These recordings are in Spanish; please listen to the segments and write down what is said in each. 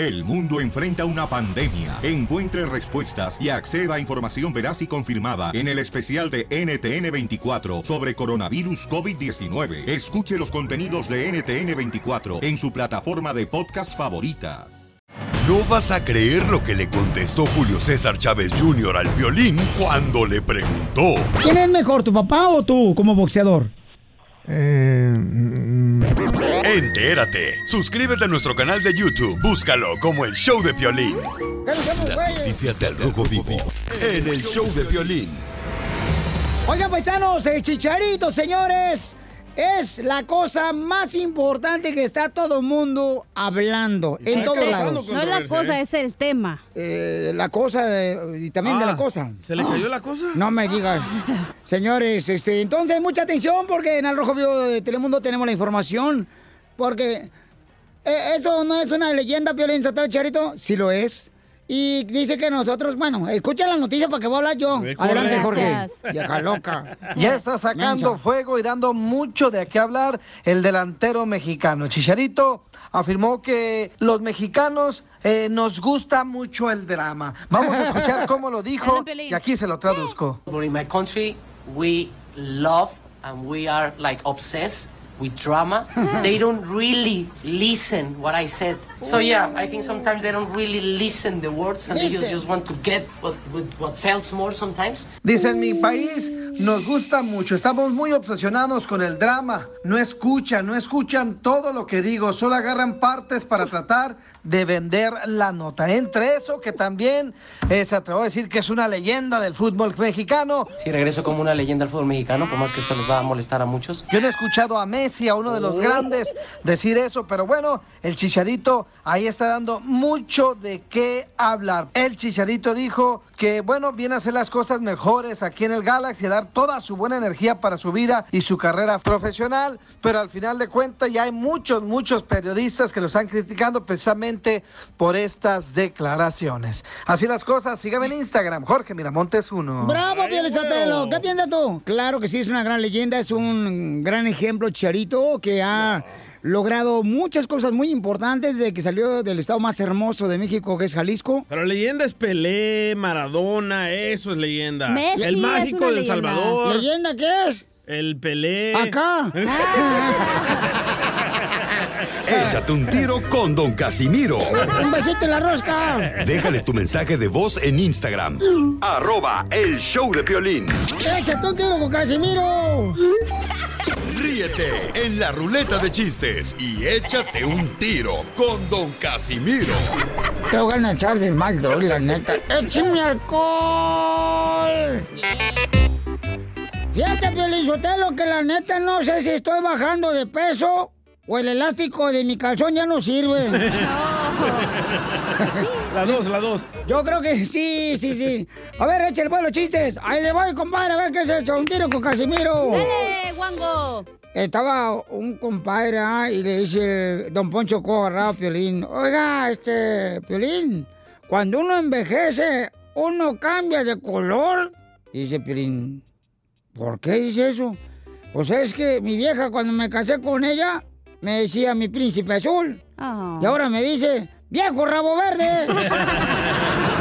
El mundo enfrenta una pandemia. Encuentre respuestas y acceda a información veraz y confirmada en el especial de NTN24 sobre coronavirus COVID-19. Escuche los contenidos de NTN24 en su plataforma de podcast favorita. No vas a creer lo que le contestó Julio César Chávez Jr. al violín cuando le preguntó. ¿Quién es mejor, tu papá o tú como boxeador? Eh, Entérate. Suscríbete a nuestro canal de YouTube. Búscalo como el Show de Violín. Las noticias del Rojo Vivo en el Show de Violín. Oigan, paisanos, el chicharito, señores, es la cosa más importante que está todo el mundo hablando en todos lados. No es la cosa, es el tema. Eh, la cosa de- y también de la Ah, cosa. ¿Se le cayó la cosa? No me digas. Señores, este, entonces mucha atención porque en el Rojo Vivo de Telemundo tenemos la información. Porque eh, eso no es una leyenda, violencia tal Charito. Sí lo es. Y dice que nosotros, bueno, escuchen la noticia para que voy a hablar yo. Adelante, Jorge. Gracias. Vieja loca. Ya está sacando Mensa. fuego y dando mucho de qué hablar el delantero mexicano. Chicharito afirmó que los mexicanos eh, nos gusta mucho el drama. Vamos a escuchar cómo lo dijo y aquí se lo traduzco. In my country, we love and we are like obsessed with drama. they don't really listen what I said. So yeah, I think sometimes they don't really listen the words and they just, want to get what, what, what sells more sometimes. Dice, en mi país nos gusta mucho, estamos muy obsesionados con el drama, no escuchan, no escuchan todo lo que digo, solo agarran partes para tratar de vender la nota. Entre eso, que también eh, se atrevió a decir que es una leyenda del fútbol mexicano. Si regreso como una leyenda al fútbol mexicano, por más que esto les va a molestar a muchos. Yo no he escuchado a Messi, a uno de los grandes, decir eso, pero bueno, el Chicharito ahí está dando mucho de qué hablar. El Chicharito dijo que, bueno, viene a hacer las cosas mejores aquí en el Galaxy, a dar toda su buena energía para su vida y su carrera profesional, pero al final de cuentas ya hay muchos, muchos periodistas que lo están criticando precisamente por estas declaraciones. Así las cosas, síganme en Instagram, Jorge Miramontes 1. ¡Bravo, Pielizotelo! ¿Qué piensas tú? Claro que sí, es una gran leyenda, es un gran ejemplo, Charito, que ha logrado muchas cosas muy importantes de que salió del estado más hermoso de México, que es Jalisco. Pero leyenda es Pelé, Maradona, eso es leyenda. Messi el es mágico una del leyenda. Salvador. ¿Leyenda qué es? El Pelé. Acá. Échate un tiro con Don Casimiro. Un besito en la rosca. Déjale tu mensaje de voz en Instagram. Arroba el show de Piolín. ¡Échate un tiro con Casimiro! Ríete en la ruleta de chistes y échate un tiro con Don Casimiro. Te voy a echar de mal, la neta. ¡Échame alcohol! Fíjate, Piolizotelo, que la neta no sé si estoy bajando de peso o el elástico de mi calzón ya no sirve. La dos, la dos. Yo creo que sí, sí, sí. A ver, échale pues los chistes. Ahí le voy, compadre, a ver qué se hecho. Un tiro con Casimiro. ¡Dale, guango! Estaba un compadre ah, y le dice Don Poncho Co agarrado a Piolín. Oiga, este, Piolín, cuando uno envejece, uno cambia de color. Y dice Piolín, ¿por qué dice eso? Pues es que mi vieja cuando me casé con ella, me decía mi príncipe azul. Y ahora me dice, viejo rabo verde.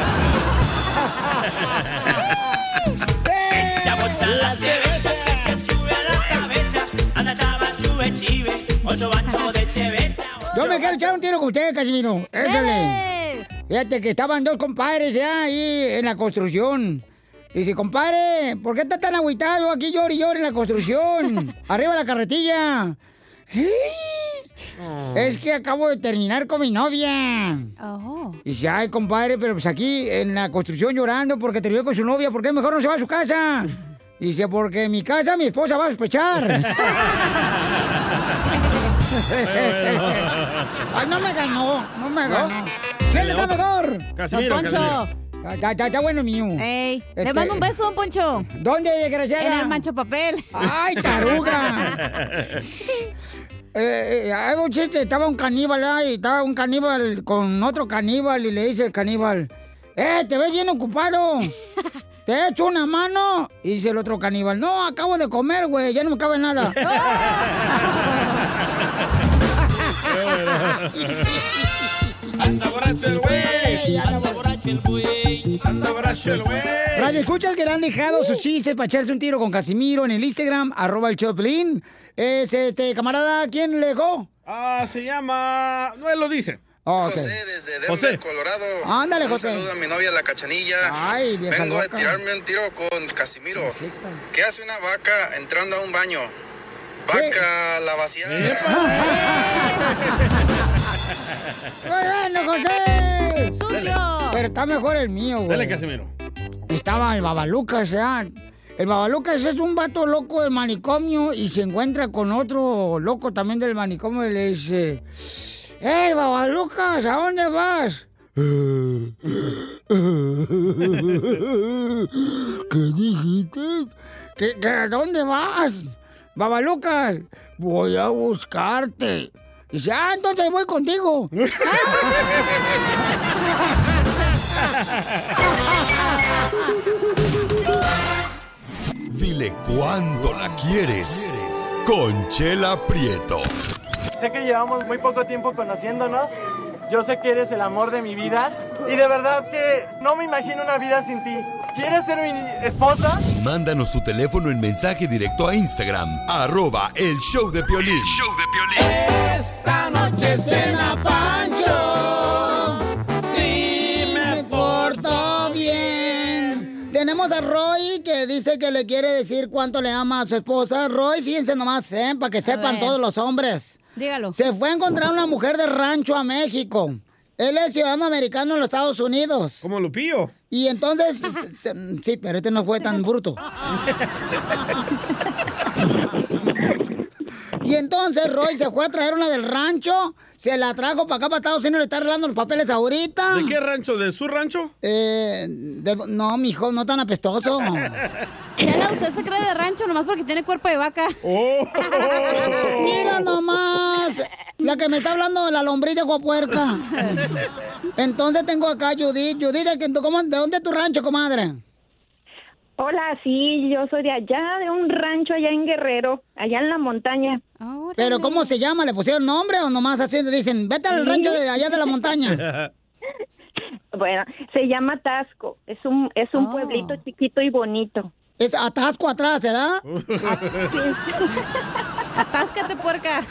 Yo me quiero echar un tiro con usted, Casimiro. Échale. Fíjate que estaban dos compadres ya ahí en la construcción. Dice, compadre, ¿por qué está tan agüitado? Aquí llora y llora en la construcción. Arriba la carretilla. Es que acabo de terminar con mi novia. Dice, ay, compadre, pero pues aquí en la construcción llorando porque terminó con su novia. ¿Por qué mejor no se va a su casa? Dice, porque en mi casa mi esposa va a sospechar. Ay, no me ganó, no me ganó. ¿Quién está mejor? Casimiro, Don. Casimiro. Está, está- está bueno mío. Ey, Este- le mando un beso, don Poncho. ¿Dónde, desgraciada? En el mancho papel. ¡Ay, taruga! Eh, eh, un chiste, estaba un caníbal ahí, estaba un caníbal con otro caníbal y le dice el caníbal, ¡eh, te ves bien ocupado! ¿Te he hecho una mano? Y dice el otro caníbal, no, acabo de comer, güey, ya no me cabe nada. Hasta borracho el güey. Anda borracho el güey. Anda borracho el güey. Radio escuchas que le han dejado sus chistes para echarse un tiro con Casimiro en el Instagram, arroba el Choplin. Es este camarada, ¿quién le dejó? Ah, se llama. No, él lo dice. Oh, ok. José desde Denver, José. Colorado. Ándale, Un José. saludo a mi novia la cachanilla. Ay, Vengo a tirarme un tiro con Casimiro. ¿Qué hace una vaca entrando a un baño? Vaca la vaciada. ¡Muy bueno, José! ¡Sucio! Pero está mejor el mío, güey. Dale, Casimiro. Estaba el Babalucas, ¿ya? El Babalucas es un vato loco del manicomio y se encuentra con otro loco también del manicomio y le dice... ¡Ey, Babalucas! ¿A dónde vas? ¿Qué dijiste? ¿Qué, qué, a dónde vas? Babalucas, voy a buscarte. Dice, ah, entonces voy contigo. Dile cuándo la quieres. Conchela Prieto. Sé que llevamos muy poco tiempo conociéndonos. Yo sé que eres el amor de mi vida. Y de verdad que no me imagino una vida sin ti. ¿Quieres ser mi esposa? Mándanos tu teléfono en mensaje directo a Instagram, arroba el show de Piolín. show de Esta noche cena Pancho. Tenemos a Roy que dice que le quiere decir cuánto le ama a su esposa. Roy, fíjense nomás, ¿eh? Para que sepan todos los hombres. Dígalo. Se fue a encontrar una mujer de rancho a México. Él es ciudadano americano en los Estados Unidos. Como Lupillo. Y entonces, se- se- sí, pero este no fue tan bruto. Y entonces Roy se fue a traer una del rancho, se la trajo para acá, para Estados Unidos, le está arreglando los papeles ahorita. ¿De qué rancho? ¿De su rancho? Eh, de no, mijo, no tan apestoso. Chela, usted se cree de rancho nomás porque tiene cuerpo de vaca. Oh. Mira nomás, la que me está hablando de la lombriz de Guapuerca. Entonces tengo acá a Judith. Judith, ¿de, cómo- ¿de dónde es tu rancho, comadre? Hola, sí, yo soy de allá, de un rancho allá en Guerrero, allá en la montaña. ¿Pero cómo se llama? ¿Le pusieron nombre o nomás así dicen, vete al Sí. rancho de allá de la montaña? Bueno, se llama Tasco, es un es un Oh. pueblito chiquito y bonito. Es atasco atrás, ¿verdad? Atáscate, puerca.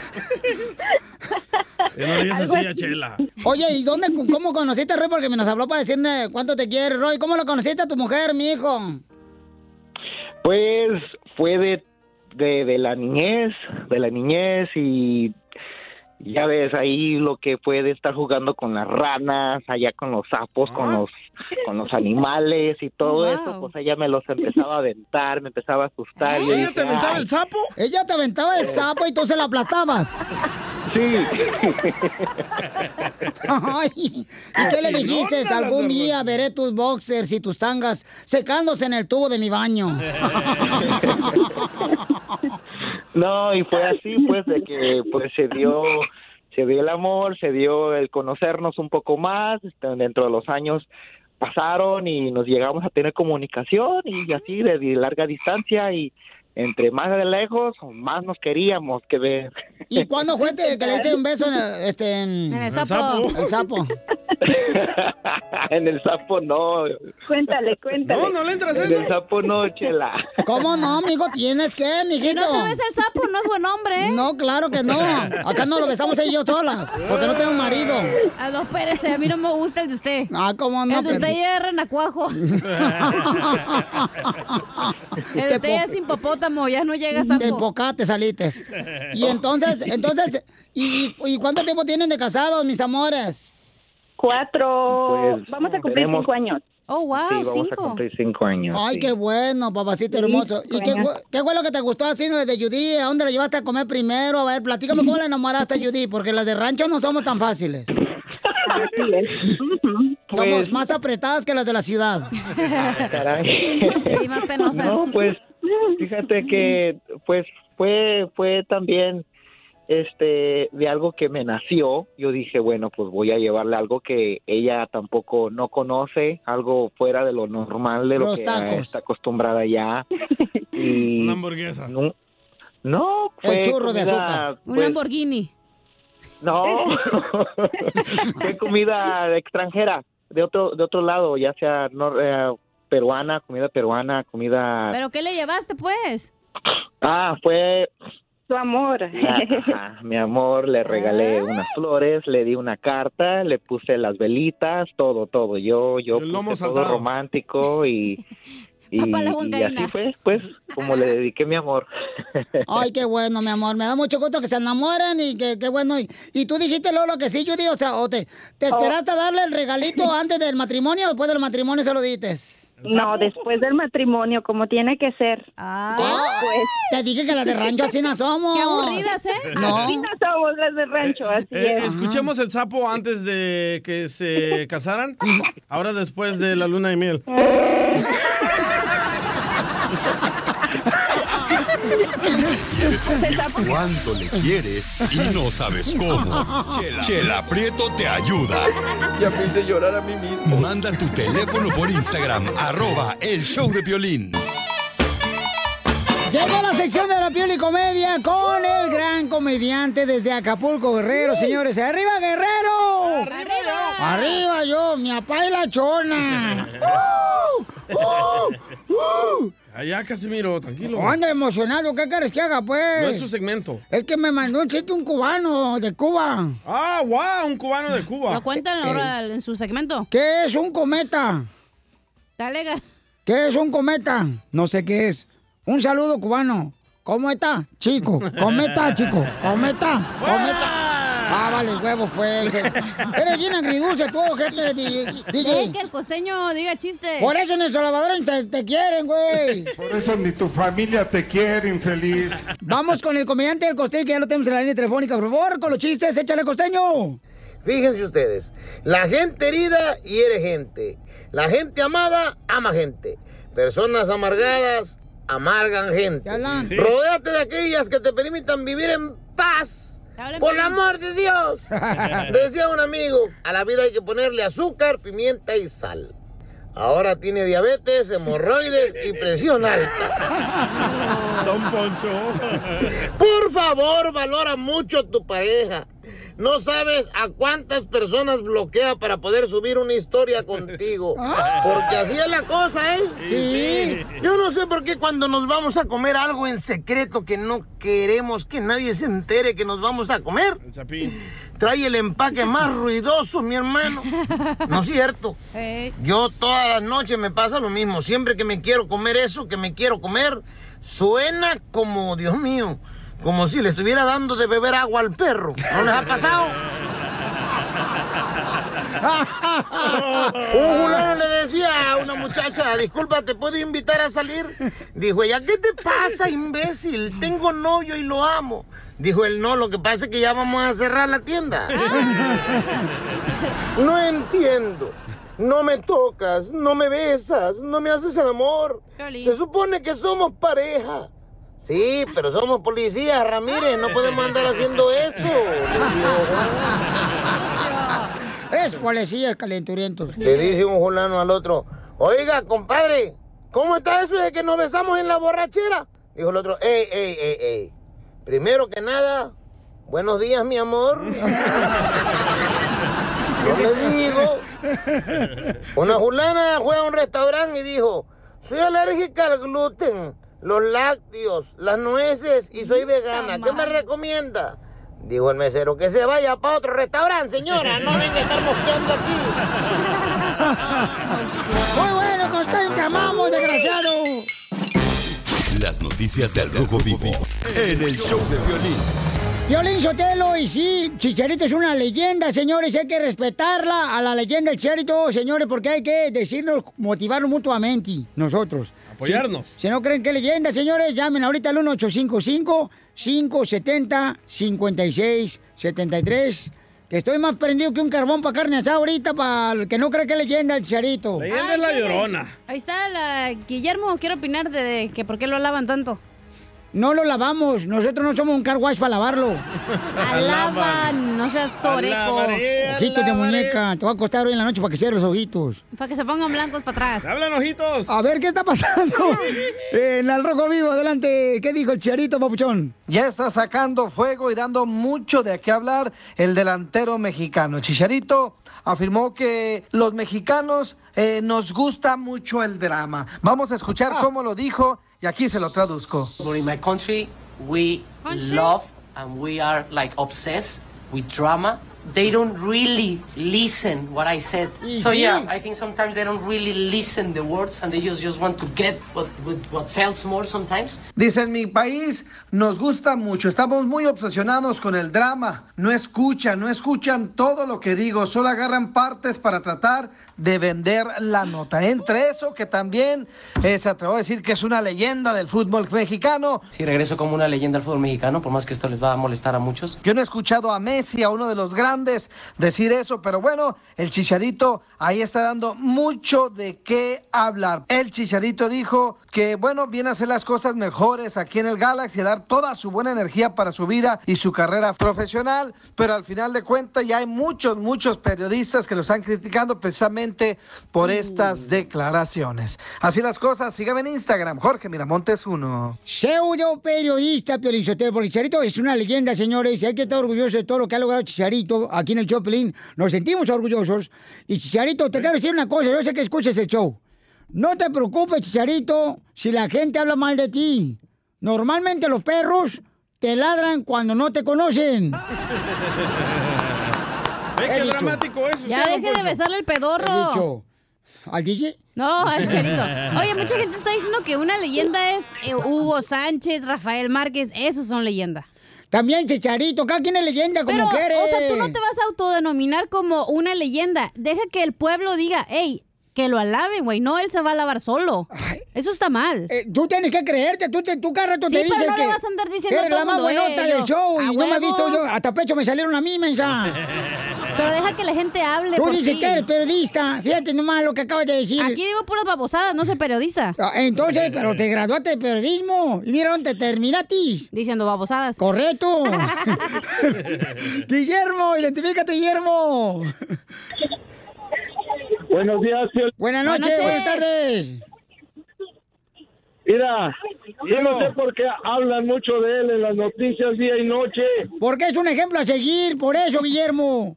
No así a Chela. Oye, ¿y dónde, cómo conociste a Roy? Porque me nos habló para decirle cuánto te quiere, Roy. ¿Cómo lo conociste a tu mujer, mi hijo? Pues fue de, de, de la niñez, de la niñez y ya ves ahí lo que fue de estar jugando con las ranas, allá con los sapos, con los con los animales y todo Wow. eso, pues ella me los empezaba a aventar, me empezaba a asustar. y yo ¿Ella dije, te aventaba el sapo? Ella te aventaba el sapo y tú se lo aplastabas. Sí. Ay, ¿Y qué le dijiste? Algún día veré tus boxers y tus tangas secándose en el tubo de mi baño. No, y fue así, pues, de que pues se dio, se dio el amor, se dio el conocernos un poco más, este, dentro de los años pasaron y nos llegamos a tener comunicación y así de, larga distancia y entre más de lejos, más nos queríamos que ver. ¿Y cuándo fue que le diste un beso en el, este, en... el sapo. El sapo. en el sapo no. Cuéntale, cuéntale. No, no le entras En el sapo no, chela. ¿Cómo no, amigo? Tienes que, mijito. Si no te ves el sapo, no es buen hombre. ¿eh? No, claro que no. Acá no lo besamos ellos solas, porque no tengo marido. Ah, no, espérese, a mí no me gusta el de usted. Ah, ¿cómo no? El de usted ya es renacuajo. El de usted ya es ya no llega sapo. De pocate salites. Y entonces, entonces, ¿y, cuánto tiempo tienen de casados, mis amores? Cuatro, Pues, vamos a cumplir tenemos- cinco años. Oh, wow, sí, vamos a cumplir cinco años. Ay, sí. qué bueno, papacito Sí, hermoso. ¿Y qué, fue- qué fue lo que te gustó así de Judy? ¿A dónde la llevaste a comer primero? A ver, platícame cómo la enamoraste a Judy, porque las de rancho no somos tan fáciles. Somos Pues- más apretadas que las de la ciudad. Caray. Sí, más penosas. No, pues fíjate que pues fue fue también este de algo que me nació. Yo dije, bueno, pues voy a llevarle algo que ella tampoco no conoce, algo fuera de lo normal de lo Los que tacos. está acostumbrada ya. Y Una hamburguesa. no, no El fue churro de azúcar. Un pues, Lamborghini. No, fue comida extranjera, de otro, de otro lado, ya sea nor- eh, peruana, comida peruana, comida... ¿Pero qué le llevaste, pues? Ah, fue Su amor. Ajá, mi amor, le regalé unas flores, le di una carta, le puse las velitas, todo, todo. Yo, yo El lomo puse todo romántico y, y, así fue, pues, como le dediqué mi amor. Ay, qué bueno, mi amor. Me da mucho gusto que se enamoren y que qué bueno. Y, y tú dijiste, Lolo, que sí, Judy. O sea, o te, ¿te esperaste a darle el regalito antes del matrimonio o después del matrimonio se lo dites? No, después del matrimonio, como tiene que ser. Pues, te dije que las de rancho así no somos. Qué aburridas, ¿eh? No. Así no somos las de rancho, así Eh, es. escuchemos el sapo antes de que se casaran. Ahora después de la luna de miel. Cuánto le quieres y no sabes cómo. Chela, Chela Prieto te ayuda. Ya me hice llorar a mí mismo. Manda tu teléfono por Instagram, arroba el show de violín. Llegó la sección de la piel y comedia con el gran comediante desde Acapulco, Guerrero, señores. ¡Arriba, Guerrero! ¡Arriba! ¡Arriba yo, mi apá y la chona! ¡Uh! ¡Uh! ¡Uh! Allá, Casimiro, tranquilo. Anda emocionado, ¿qué quieres que haga, pues? No es su segmento. Es que me mandó un chiste un cubano de Cuba. Ah, wow, un cubano de Cuba. Lo cuentan ahora en su segmento. ¿Qué es un cometa? Dale, ¿Qué es un cometa? No sé qué es. Un saludo cubano. ¿Cómo está, chico? ¿Cómo está, chico? ¿Cómo está? Ah, vale, huevos, pues. Eres bien agridulce tú, gente, DJ. que el costeño diga chistes. Por eso en El Salvador te, te quieren, güey. Por eso ni tu familia te quiere, infeliz. Vamos con el comediante del costeño, que ya lo tenemos en la línea telefónica. Por favor, con los chistes, échale costeño. Fíjense ustedes, la gente herida hiere gente, la gente amada ama gente, personas amargadas amargan gente. Sí. Rodéate de aquellas que te permitan vivir en paz. Por el amor de Dios. Decía un amigo, a la vida hay que ponerle azúcar, pimienta y sal. Ahora tiene diabetes, hemorroides y presión alta. Don Poncho. Por favor, valora mucho a tu pareja. No sabes a cuántas personas bloquea para poder subir una historia contigo. Porque así es la cosa, ¿eh? Sí. Yo no sé por qué cuando nos vamos a comer algo en secreto que no queremos que nadie se entere que nos vamos a comer, El chapín. trae el empaque más ruidoso, mi hermano. No es cierto. Yo todas las noches me pasa lo mismo. Siempre que me quiero comer eso que me quiero comer, suena como, Dios mío, como si le estuviera dando de beber agua al perro. ¿No les ha pasado? Un fulano le decía a una muchacha, disculpa, ¿te puedo invitar a salir? Dijo ella, ¿qué te pasa, imbécil? Tengo novio y lo amo. Dijo él, no, lo que pasa es que ya vamos a cerrar la tienda. No entiendo. No me tocas, no me besas, no me haces el amor. Se supone que somos pareja. Sí, pero somos policías, Ramírez, no podemos andar haciendo eso. Es policía, calenturientos. Le dice un fulano al otro, oiga, compadre, ¿cómo está eso de que nos besamos en la borrachera? Dijo el otro, ey, ey, ey, ey. Primero que nada, buenos días, mi amor. Yo le digo. Una fulana fue a un restaurante y dijo, soy alérgica al gluten, los lácteos, las nueces y soy vegana. ¿Qué me recomienda? Dijo el mesero, que se vaya para otro restaurante, señora. No venga a estar mosqueando aquí. Muy bueno, costeño, te amamos, desgraciado. Las noticias del Rojo Vivo en el show de violín. Violín Sotelo, y sí, Chicharito es una leyenda, señores, hay que respetarla a la leyenda del Chicharito, señores, porque hay que decirnos, motivarnos mutuamente, nosotros. Apoyarnos. Si, si no creen que es leyenda, señores, llamen ahorita al 1855-570-5673, que estoy más prendido que un carbón para carne asada ahorita, para el que no cree que es leyenda el Chicharito. Ah, sí, Ahí está la Guillermo, quiero opinar de, de que por qué lo alaban tanto. No lo lavamos. Nosotros no somos un car wash para lavarlo. Alaban, no seas soreco. Ojitos de muñeca. Te voy a acostar hoy en la noche para que cierres los ojitos. Para que se pongan blancos para atrás. ¡Hablan ojitos! A ver, ¿qué está pasando? en el Rojo Vivo, adelante. ¿Qué dijo el Chicharito, papuchón? Ya está sacando fuego y dando mucho de qué hablar el delantero mexicano. Chicharito afirmó que los mexicanos eh, nos gusta mucho el drama. Vamos a escuchar cómo lo dijo y aquí se lo traduzco. But in my country, we love and we are like obsessed with drama. They don't really listen what I said. So yeah, I think sometimes they don't really listen the words and they just just want to get what what, what sells more sometimes. Dice, en mi país nos gusta mucho, estamos muy obsesionados con el drama. No escuchan, no escuchan todo lo que digo, solo agarran partes para tratar de vender la nota. Entre eso, que también eh, se atrevió a decir que es una leyenda del fútbol mexicano. Sí, regreso como una leyenda al fútbol mexicano, por más que esto les va a molestar a muchos. Yo no he escuchado a Messi, a uno de los grandes, decir eso, pero bueno, el Chicharito ahí está dando mucho de qué hablar. El Chicharito dijo que, bueno, viene a hacer las cosas mejores aquí en el Galaxy, a dar toda su buena energía para su vida y su carrera profesional, pero al final de cuentas ya hay muchos, muchos periodistas que lo están criticando precisamente por estas declaraciones. Así las cosas, síganme en Instagram, Jorge Miramontes 1. Pseudo periodista, Piolinsotero, porque Chicharito es una leyenda, señores, y hay que estar orgulloso de todo lo que ha logrado Chicharito aquí en el show, Pelín. Nos sentimos orgullosos. Y Chicharito, te quiero decir una cosa, yo sé que escuches el show. No te preocupes, Chicharito, si la gente habla mal de ti. Normalmente los perros te ladran cuando no te conocen. Ve He qué dicho. dramático es Ya deje de besarle el He pedorro. dicho, ¿Al DJ? No, al Chicharito. Oye, mucha gente está diciendo que una leyenda es eh, Hugo Sánchez, Rafael Márquez. Esos son leyenda. También Chicharito, cada quien es leyenda como Pero, quiere. o sea, tú no te vas a autodenominar como una leyenda. Deja que el pueblo diga, hey, que lo alaben, güey. No, él se va a alabar solo. Eso está mal. Eh, tú tienes que creerte, tú, te, tú cada rato Sí, te pero dices no le vas a andar diciendo eres todo la más buenota eh, del yo, show y no me he visto yo, hasta pecho me salieron a mí, mensa. Pero deja que la gente hable. Tú por dices ti. que eres periodista, fíjate nomás lo que acabas de decir. Aquí digo puras babosadas, no soy periodista. Ah, Entonces, pero te graduaste de periodismo y mira dónde te terminatis. Diciendo babosadas. Correcto. Guillermo, identifícate, Guillermo. Buenos días, Piolín. Buenas noches, buenas tardes. Mira, yo no sé por qué hablan mucho de él en las noticias día y noche, Porque es un ejemplo a seguir, por eso, Guillermo.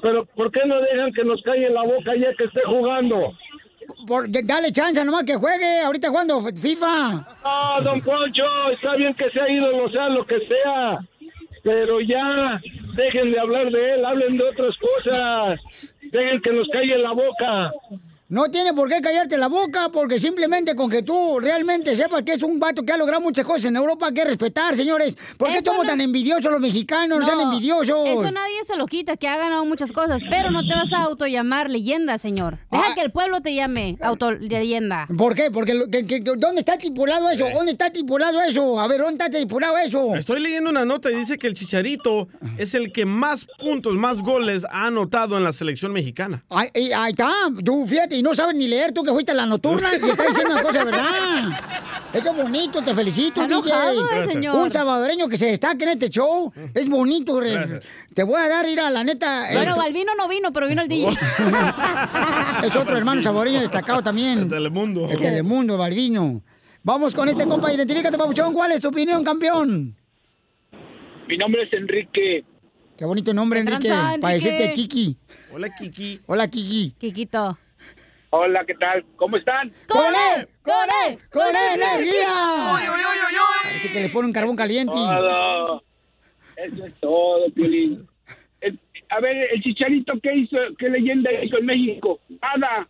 pero ¿por qué no dejan que nos calle la boca ya que esté jugando? Por- dale chance nomás que juegue, ahorita jugando FIFA. No, don Poncho, está bien que sea ídolo, sea lo que sea, pero ya dejen de hablar de él, hablen de otras cosas, dejen que nos calle la boca. No tiene por qué callarte la boca, porque simplemente con que tú realmente sepas que es un vato que ha logrado muchas cosas en Europa, hay que respetar, señores. ¿Por qué Eso somos no- tan envidiosos los mexicanos? No, sean envidiosos. Eso nadie se lo quita, que ha ganado muchas cosas, pero no te vas a autollamar leyenda, señor. Deja Ah. que el pueblo te llame auto leyenda. ¿Por qué? Porque lo- que- que- ¿dónde está estipulado eso? ¿Dónde está estipulado eso? A ver, ¿dónde está estipulado eso? Estoy leyendo una nota y dice que el Chicharito es el que más puntos, más goles ha anotado en la selección mexicana. Ahí, ahí- ahí está, tú fíjate, y no sabes ni leer, tú que fuiste a la nocturna y estás diciendo una cosa, ¿verdad? Es bonito, te felicito, Está enojado DJ. señor. Un salvadoreño que se destaque en este show, es bonito. Gracias. Te voy a dar, ir a la neta. Bueno, Balvino no vino, pero vino el DJ. es otro hermano salvadoreño destacado también. El Telemundo. El Telemundo, Balvino. Vamos con este compa, identifícate, Pabuchón, ¿cuál es tu opinión, campeón? Mi nombre es Enrique. Qué bonito nombre, ¿Qué Enrique, tranza, para Enrique? decirte Kiki. Hola, Kiki. Hola, Kiki. Quiquito. Hola, ¿qué tal? ¿Cómo están? ¡Con él! ¡Con él! ¡Con energía! Parece que le pone un carbón caliente. Todo. Eso es todo, Piolín. El- a ver, el Chicharito, ¿qué hizo? ¿Qué leyenda hizo en México? Nada.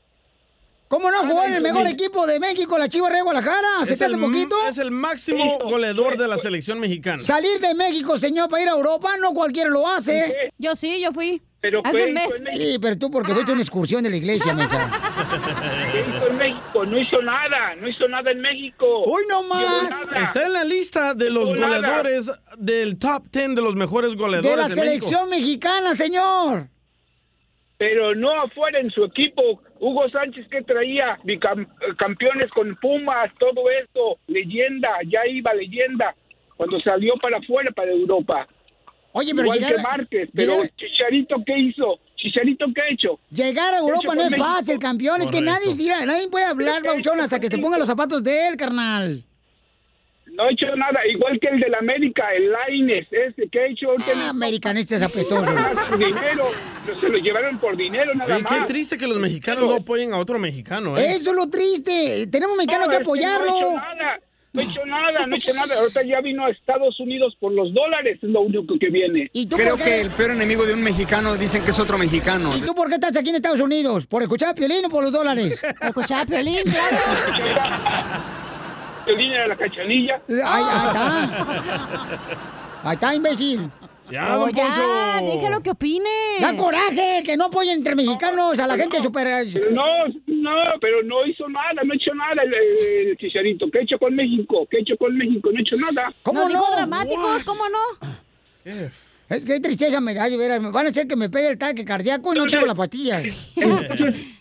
¿Cómo no jugó en el mejor equipo de México, la Chivas de Guadalajara? ¿Se te hace poquito? Es el máximo goleador de la selección mexicana. Salir de México, señor, para ir a Europa, no cualquiera lo hace. Yo sí, yo fui. Pero Hace. Sí, pero tú porque fuiste una excursión de la iglesia, mensa. ¿Qué hizo en México? No hizo nada. No hizo nada en México. ¡Hoy no más! Está en la lista de los Nada. goleadores del top 10 de los mejores goleadores De la de selección mexicana, señor. pero no afuera en su equipo. Hugo Sánchez que traía bicam- campeones con Pumas, todo esto, leyenda, ya iba leyenda cuando salió para afuera, para Europa. Oye, pero Igual llegar- que Márquez, pero llegar- Chicharito ¿qué hizo? Chicharito ¿qué ha hecho? Llegar a ¿Qué ha Europa no es México? fácil, campeón. Es que nadie, mira, nadie puede hablar, Bauchón, hasta que te ponga los zapatos de él, carnal. No ha hecho nada, igual que el del América, el Laines, ese que ha hecho. Ah, americanistas apetosos. dinero, se lo llevaron por dinero nada Oye, más. qué triste que los mexicanos no apoyen a otro mexicano, ¿eh? Eso es lo triste. Tenemos mexicanos No, que es que apoyarlo. No ha hecho nada, no ha hecho nada, no ha hecho nada. Ahorita ya vino a Estados Unidos por los dólares, es lo único que viene. Creo que el peor enemigo de un mexicano dicen que es otro mexicano. ¿Y tú por qué estás aquí en Estados Unidos? ¿Por escuchar a Piolín o por los dólares? Por escuchar a Piolín, El dinero de la cachanilla. Ahí, ahí está. Ahí está, imbécil. Ya, Oh, don Poncho. déjalo que opine. Da coraje, que no apoyen entre mexicanos a la gente super... No, no, pero no hizo nada, no ha hecho nada el, el Chicharito. ¿Qué ha hecho con México? ¿Qué ha hecho con México? No ha hecho nada. ¿Cómo dijo no? dramáticos, ¿cómo no? Es que tristeza me da, van a hacer que me pegue el ataque cardíaco y no tengo las pastillas.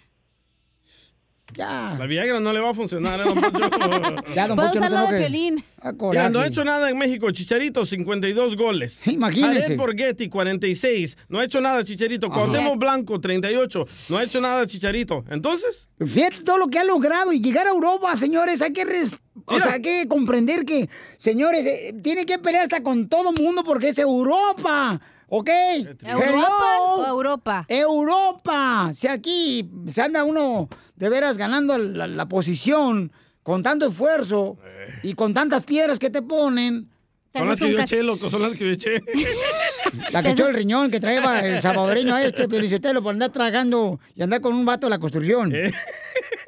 ya. La Viagra no le va a funcionar, ¿eh, don Poncho? Ya, don Puedo Poncho, no usar se la de. Piolín. Ah, Ya, coraje. no ha hecho nada en México. Chicharito, 52 goles. Imagínese. Jared Borghetti, 46. No ha hecho nada, Chicharito. Cuauhtémoc Blanco, 38. No ha hecho nada, Chicharito. Entonces, Fíjate todo lo que ha logrado y llegar a Europa, señores. Hay que, res- o sea, hay que comprender que, señores, eh, tiene que pelear hasta con todo mundo porque es Europa. ¿Ok? ¿Europa o. Europa? Europa. Si aquí se anda uno de veras ganando la, la posición con tanto esfuerzo y con tantas piedras que te ponen. son las que yo eché, loco, son las que yo eché. La que echó el riñón que traía el salvadoreño a este, Pelichotelo, por andar tragando y andar con un vato de la construcción.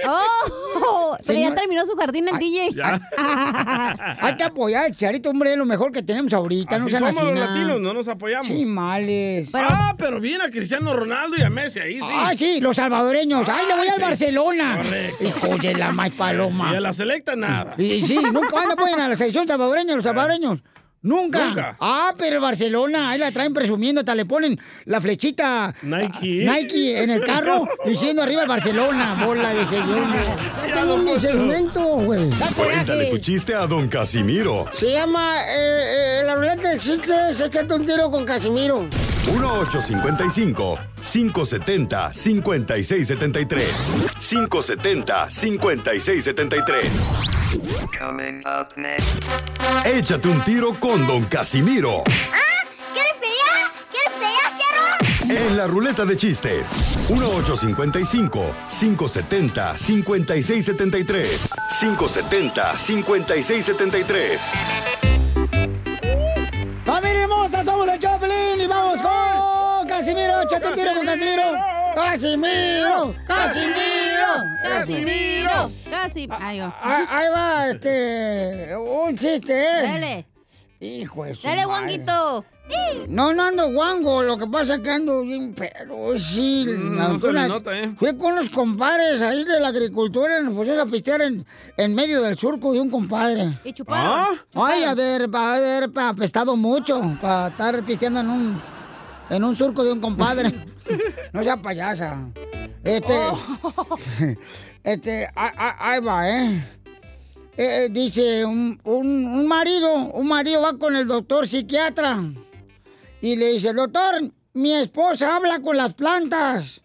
¡Oh! Pero ya terminó su jardín el DJ. Hay que apoyar al Charito, hombre, es lo mejor que tenemos ahorita. no Así sean somos así, los na. latinos, no nos apoyamos. Sí, males. ah, pero viene a Cristiano Ronaldo y a Messi, ahí sí. Ah, sí, los salvadoreños. Ay, le voy al sí. Barcelona. Correcto. Hijo de la más paloma. Y a la selecta nada. Y sí, nunca van a apoyar a la selección salvadoreña, los salvadoreños. Nunca. Nunca. Ah, pero el Barcelona, ahí la traen presumiendo, hasta le ponen la flechita Nike. Nike en el carro diciendo arriba el Barcelona. Bola de hediondo. Ya tengo mi segmento, güey. Cuéntale tu chiste a don Casimiro. Se llama eh, eh, La ruleta de chistes, échate un tiro con Casimiro. 1-855-570-5673. 570-5673. Coming up next. Échate un tiro con don Casimiro. ¿Quieres pelear? ¿Quieres pelear, fierro? En la ruleta de chistes. 1-855-570-5673. 570-5673. Casimiro. Échate un tiro con Casimiro. Casimiro, Casimiro, Casimiro. Casi. Ahí va. Ah, Ahí va, este, un chiste, ¿eh? Dale. Hijo de su Dale, guanguito. No, no ando guango, lo que pasa es que ando bien pedo, sí. Mm, no se le nota, ¿eh? Fui con unos compadres ahí de la agricultura, nos pusimos a pistear en, en medio del surco de un compadre. ¿Y chuparon? Ay, a ver, va a haber apestado mucho para estar pisteando en un, en un surco de un compadre. no sea payasa. Este, este, a- a- ahí va, ¿eh? Eh, eh, dice, un, un- un marido, un marido va con el doctor psiquiatra y le dice, doctor, mi esposa habla con las plantas.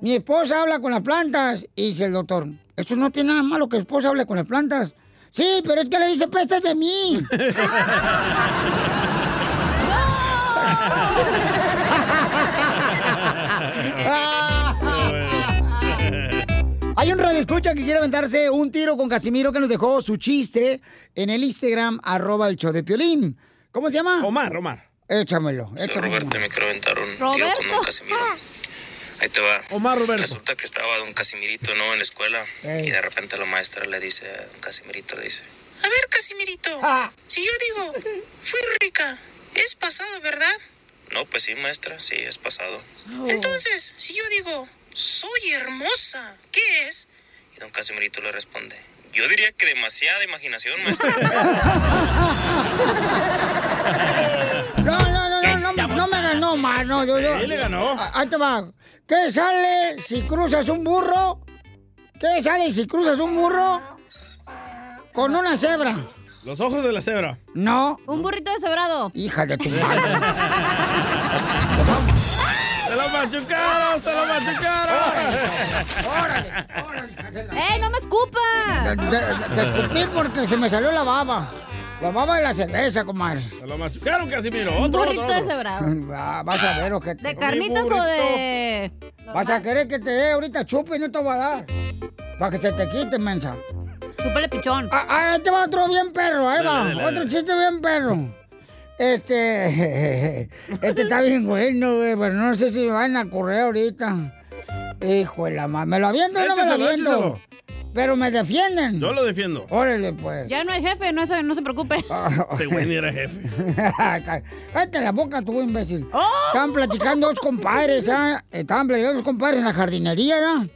Mi esposa habla con las plantas. Y dice el doctor, eso no tiene nada malo que esposa hable con las plantas. Sí, pero es que le dice pestes de mí. Hay un radio escucha que quiere aventarse un tiro con Casimiro que nos dejó su chiste en el Instagram, arroba el show de Piolín. ¿Cómo se llama? Omar, Omar. Échamelo, échamelo. Roberto y me quiero aventar un tiro Roberto. con don Casimiro. Ahí te va. Omar Roberto. Resulta que estaba don Casimirito, ¿no? En la escuela. Ey. Y de repente la maestra le dice a don Casimirito, le dice... A ver, Casimirito, si yo digo, fui rica, es pasado, ¿verdad? No, pues sí, maestra, sí, es pasado. Entonces, si yo digo, soy hermosa, ¿qué es? Y don Casimirito le responde, yo diría que demasiada imaginación, maestra. No, no, no, no, no, no me ganó. no, más, no, yo, yo. Sí, le ganó. Ah, Ahí te va. ¿Qué sale si cruzas un burro? ¿Qué sale si cruzas un burro con una cebra? Los ojos de la cebra. No. Un burrito deshebrado. Hija de tu madre. ¡Se lo machucaron! ¡Se lo machucaron! ¡Eh, no me escupas! Te, escupí porque se me salió la baba. La baba de la cerveza, comadre. Se lo machucaron, Casimiro. Un Otro, burrito otro, otro. deshebrado. Va- vas a ver, ojete. ¿De carnitas o de...? Vas a querer que te dé ahorita chupe y no te va a dar. Para que se te quite, mensa. Chúpale pichón. Ah, ah, ahí te va otro bien perro, ahí va. Dale, dale, otro dale. chiste bien perro. Este. Este está bien bueno, güey, pero no sé si me van a correr ahorita. Hijo de la madre. ¿Me lo aviento o no me lo aviento? écheselo. Pero me defienden. Yo lo defiendo. Órale, pues. Ya no hay jefe, no se, no se preocupe. Ese güey ni era jefe. Cá- Cállate la boca, tú, imbécil. ¡Oh! Estaban platicando dos compadres, ¿ah? Estaban platicando dos compadres en la jardinería, ¿ya?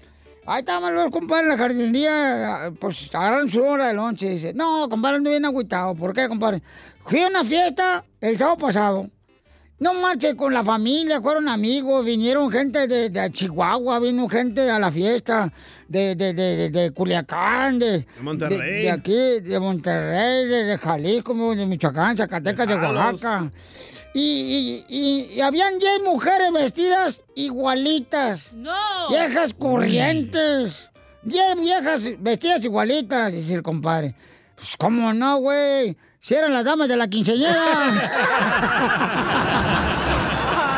Ahí estaban los compadres en la jardinería, pues agarraron su hora de lonche. Dice, no, compadre, ando bien agüitado. ¿Por qué, compadre? Fui a una fiesta el sábado pasado. No marché con la familia, fueron amigos, vinieron gente de, de Chihuahua, vino gente a la fiesta, de, de, de, de- de Culiacán, de, de, Monterrey. de aquí, de Monterrey, de, de Jalisco, de Michoacán, Zacatecas, de. Oaxaca. Y, y, y- y habían 10 mujeres vestidas igualitas. ¡No! Viejas corrientes. 10 viejas vestidas igualitas, dice el compadre. Pues, ¿cómo no, güey? Si eran las damas de la quinceañera.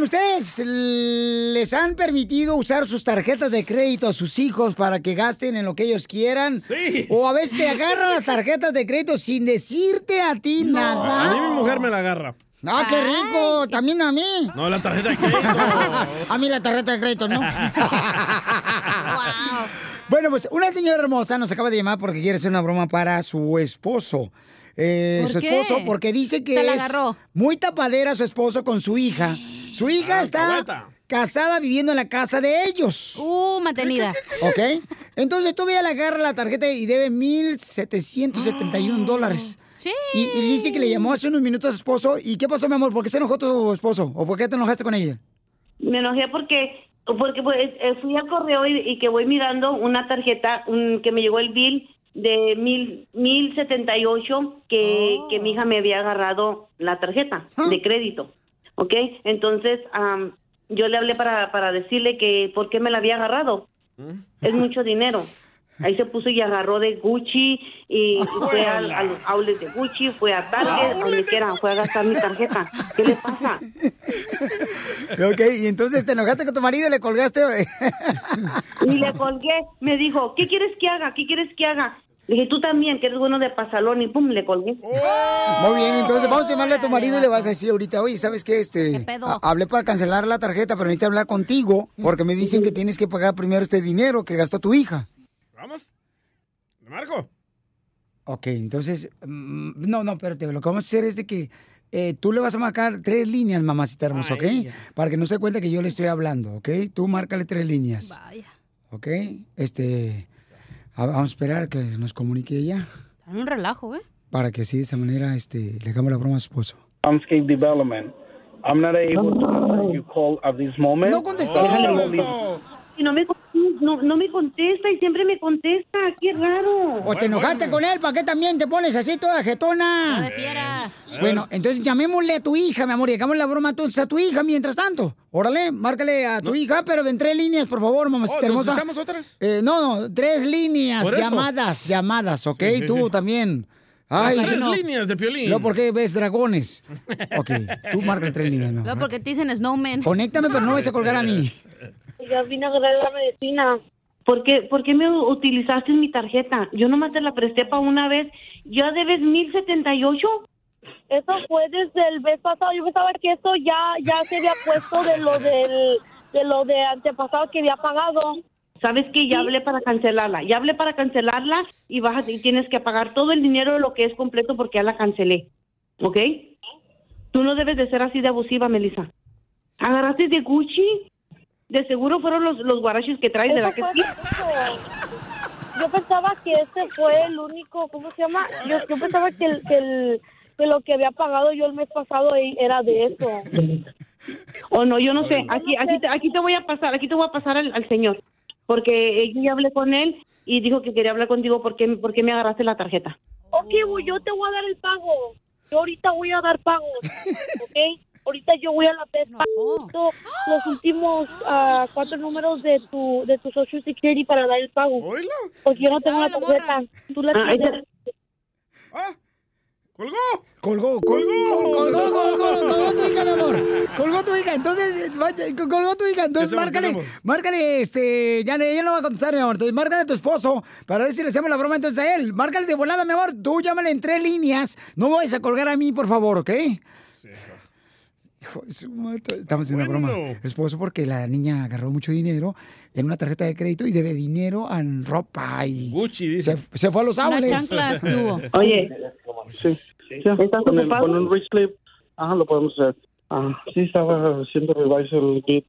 Oigan, ¿ustedes les han permitido usar sus tarjetas de crédito a sus hijos para que gasten en lo que ellos quieran? Sí. O a veces te agarran las tarjetas de crédito sin decirte a ti nada. A mí mi mujer me la agarra. ¡Ah, qué rico! También a mí. No, la tarjeta de crédito. A mí la tarjeta de crédito, ¿no? Bueno, pues una señora hermosa nos acaba de llamar porque quiere hacer una broma para su esposo. Eh, ¿Por su qué? esposo, porque dice que Se la es agarró. muy tapadera su esposo con su hija. Su hija Ah, está casada viviendo en la casa de ellos. Uh, mantenida. ¿Ok? Entonces todavía le agarra la tarjeta y debe 1,771 dólares. Sí. Y, y dice que le llamó hace unos minutos a su esposo. ¿Y qué pasó, mi amor? ¿Por qué se enojó tu esposo? ¿O por qué te enojaste con ella? Me enojé porque porque pues eh, fui al correo y, y que voy mirando una tarjeta un- que me llegó el bill de mil mil setenta y ocho que, que mi hija me había agarrado la tarjeta de crédito, ¿ok? Entonces am, yo le hablé para, para decirle que por qué me la había agarrado. Es mucho dinero. Ahí se puso y agarró de Gucci y fue a, los outlets de Gucci, fue a Target, donde quiera, fue a gastar mi tarjeta. ¿Qué le pasa? Ok, y entonces te enojaste con tu marido y le colgaste. Y le colgué, me dijo, ¿qué quieres que haga? ¿Qué quieres que haga? Le dije, tú también, que eres bueno de pasalón, y pum, le colgué. Muy bien, entonces vamos a llamarle a tu marido y le vas a decir ahorita, oye, ¿sabes qué? Este, pedo? ha- hablé para cancelar la tarjeta, pero necesito hablar contigo porque me dicen que tienes que pagar primero este dinero que gastó tu hija. ¿Vamos? ¿Le marco? Ok, entonces, mm, no, no, espérate, lo que vamos a hacer es de que eh, tú le vas a marcar tres líneas, mamacita hermosa, ¿ok? Para que no se cuente que yo le estoy hablando, ¿ok? Tú márcale tres líneas. Vaya. ¿Ok? Este, a- vamos a esperar que nos comunique ella Está en un relajo, ¿eh? para que así de esa manera este, le hagamos la broma a su esposo. Landscape Development. I'm not able to call at this moment. No contestó. Y no me, no, no me contesta y siempre me contesta, qué raro. O te enojaste con él, ¿para qué también te pones así toda jetona? No de fiera. Bueno, entonces llamémosle a tu hija, mi amor, y hagamos la broma entonces a tu hija mientras tanto. Órale, márcale a tu hija, pero de en tres líneas, por favor, mamacita Oh, ¿nos hermosa. echamos otras? Eh, no, no, tres líneas, llamadas, llamadas, ¿ok? Sí, sí, tú sí. también. Ay, tres no. líneas de Piolín. No, porque ves dragones. Ok, tú marca tres líneas, amor. No, porque te dicen snowman. Conéctame, pero no vas a colgar a mí. Ya vine a agarrar la medicina. ¿Por qué, ¿Por qué me utilizaste mi tarjeta? Yo nomás te la presté para una vez. ¿Ya debes 1078? Eso fue desde el mes pasado. Yo pensaba que eso ya ya se había puesto de lo del de lo de antepasado que había pagado. ¿Sabes qué? Ya hablé para cancelarla. Ya hablé para cancelarla y, vas y tienes que pagar todo el dinero de lo que es completo porque ya la cancelé. ¿Ok? Tú no debes de ser así de abusiva, Melissa. ¿Agarraste de Gucci? De seguro fueron los, los guaraches que traes, ¿verdad que Eso sí? fue- Yo pensaba que este fue el único, ¿cómo se llama? Yo, yo pensaba que, el, que, el, que lo que había pagado yo el mes pasado era de eso. O no, yo no sé. Aquí, aquí, te, aquí te voy a pasar, aquí te voy a pasar al, al señor. Porque eh, yo ya hablé con él y dijo que quería hablar contigo porque, porque me agarraste la tarjeta. Ok, yo te voy a dar el pago. Yo ahorita voy a dar pagos, ¿ok? Ahorita yo voy a la PES pago los últimos ah, cuatro números de tu de tu Social Security para dar el pago. Porque yo no tengo la tarjeta. Tú la Ah, tienes. ¡Colgó! Colgó, colgó, colgó, colgó, colgó, colgó tu hija, mi amor. Colgó tu hija, entonces, vaya, colgó tu hija, entonces ¿Qué hacemos, márcale, márcale, este, ya ella no va a contestar, mi amor, entonces márcale a tu esposo para ver si le hacemos la broma entonces a él. Márcale de volada, mi amor, tú llámale en tres líneas, no me vayas a colgar a mí, por favor, ¿ok? Hijo de su madre, Estamos haciendo una broma. Bueno. Esposo, porque la niña agarró mucho dinero en una tarjeta de crédito y debe dinero en ropa y... Gucci, dice. Se, se fue a los árboles. chanclas. Oye, Sí, sí. ¿Estás con el, con un rich clip, ajá, lo podemos hacer. Ah, sí, estaba haciendo revise el bit.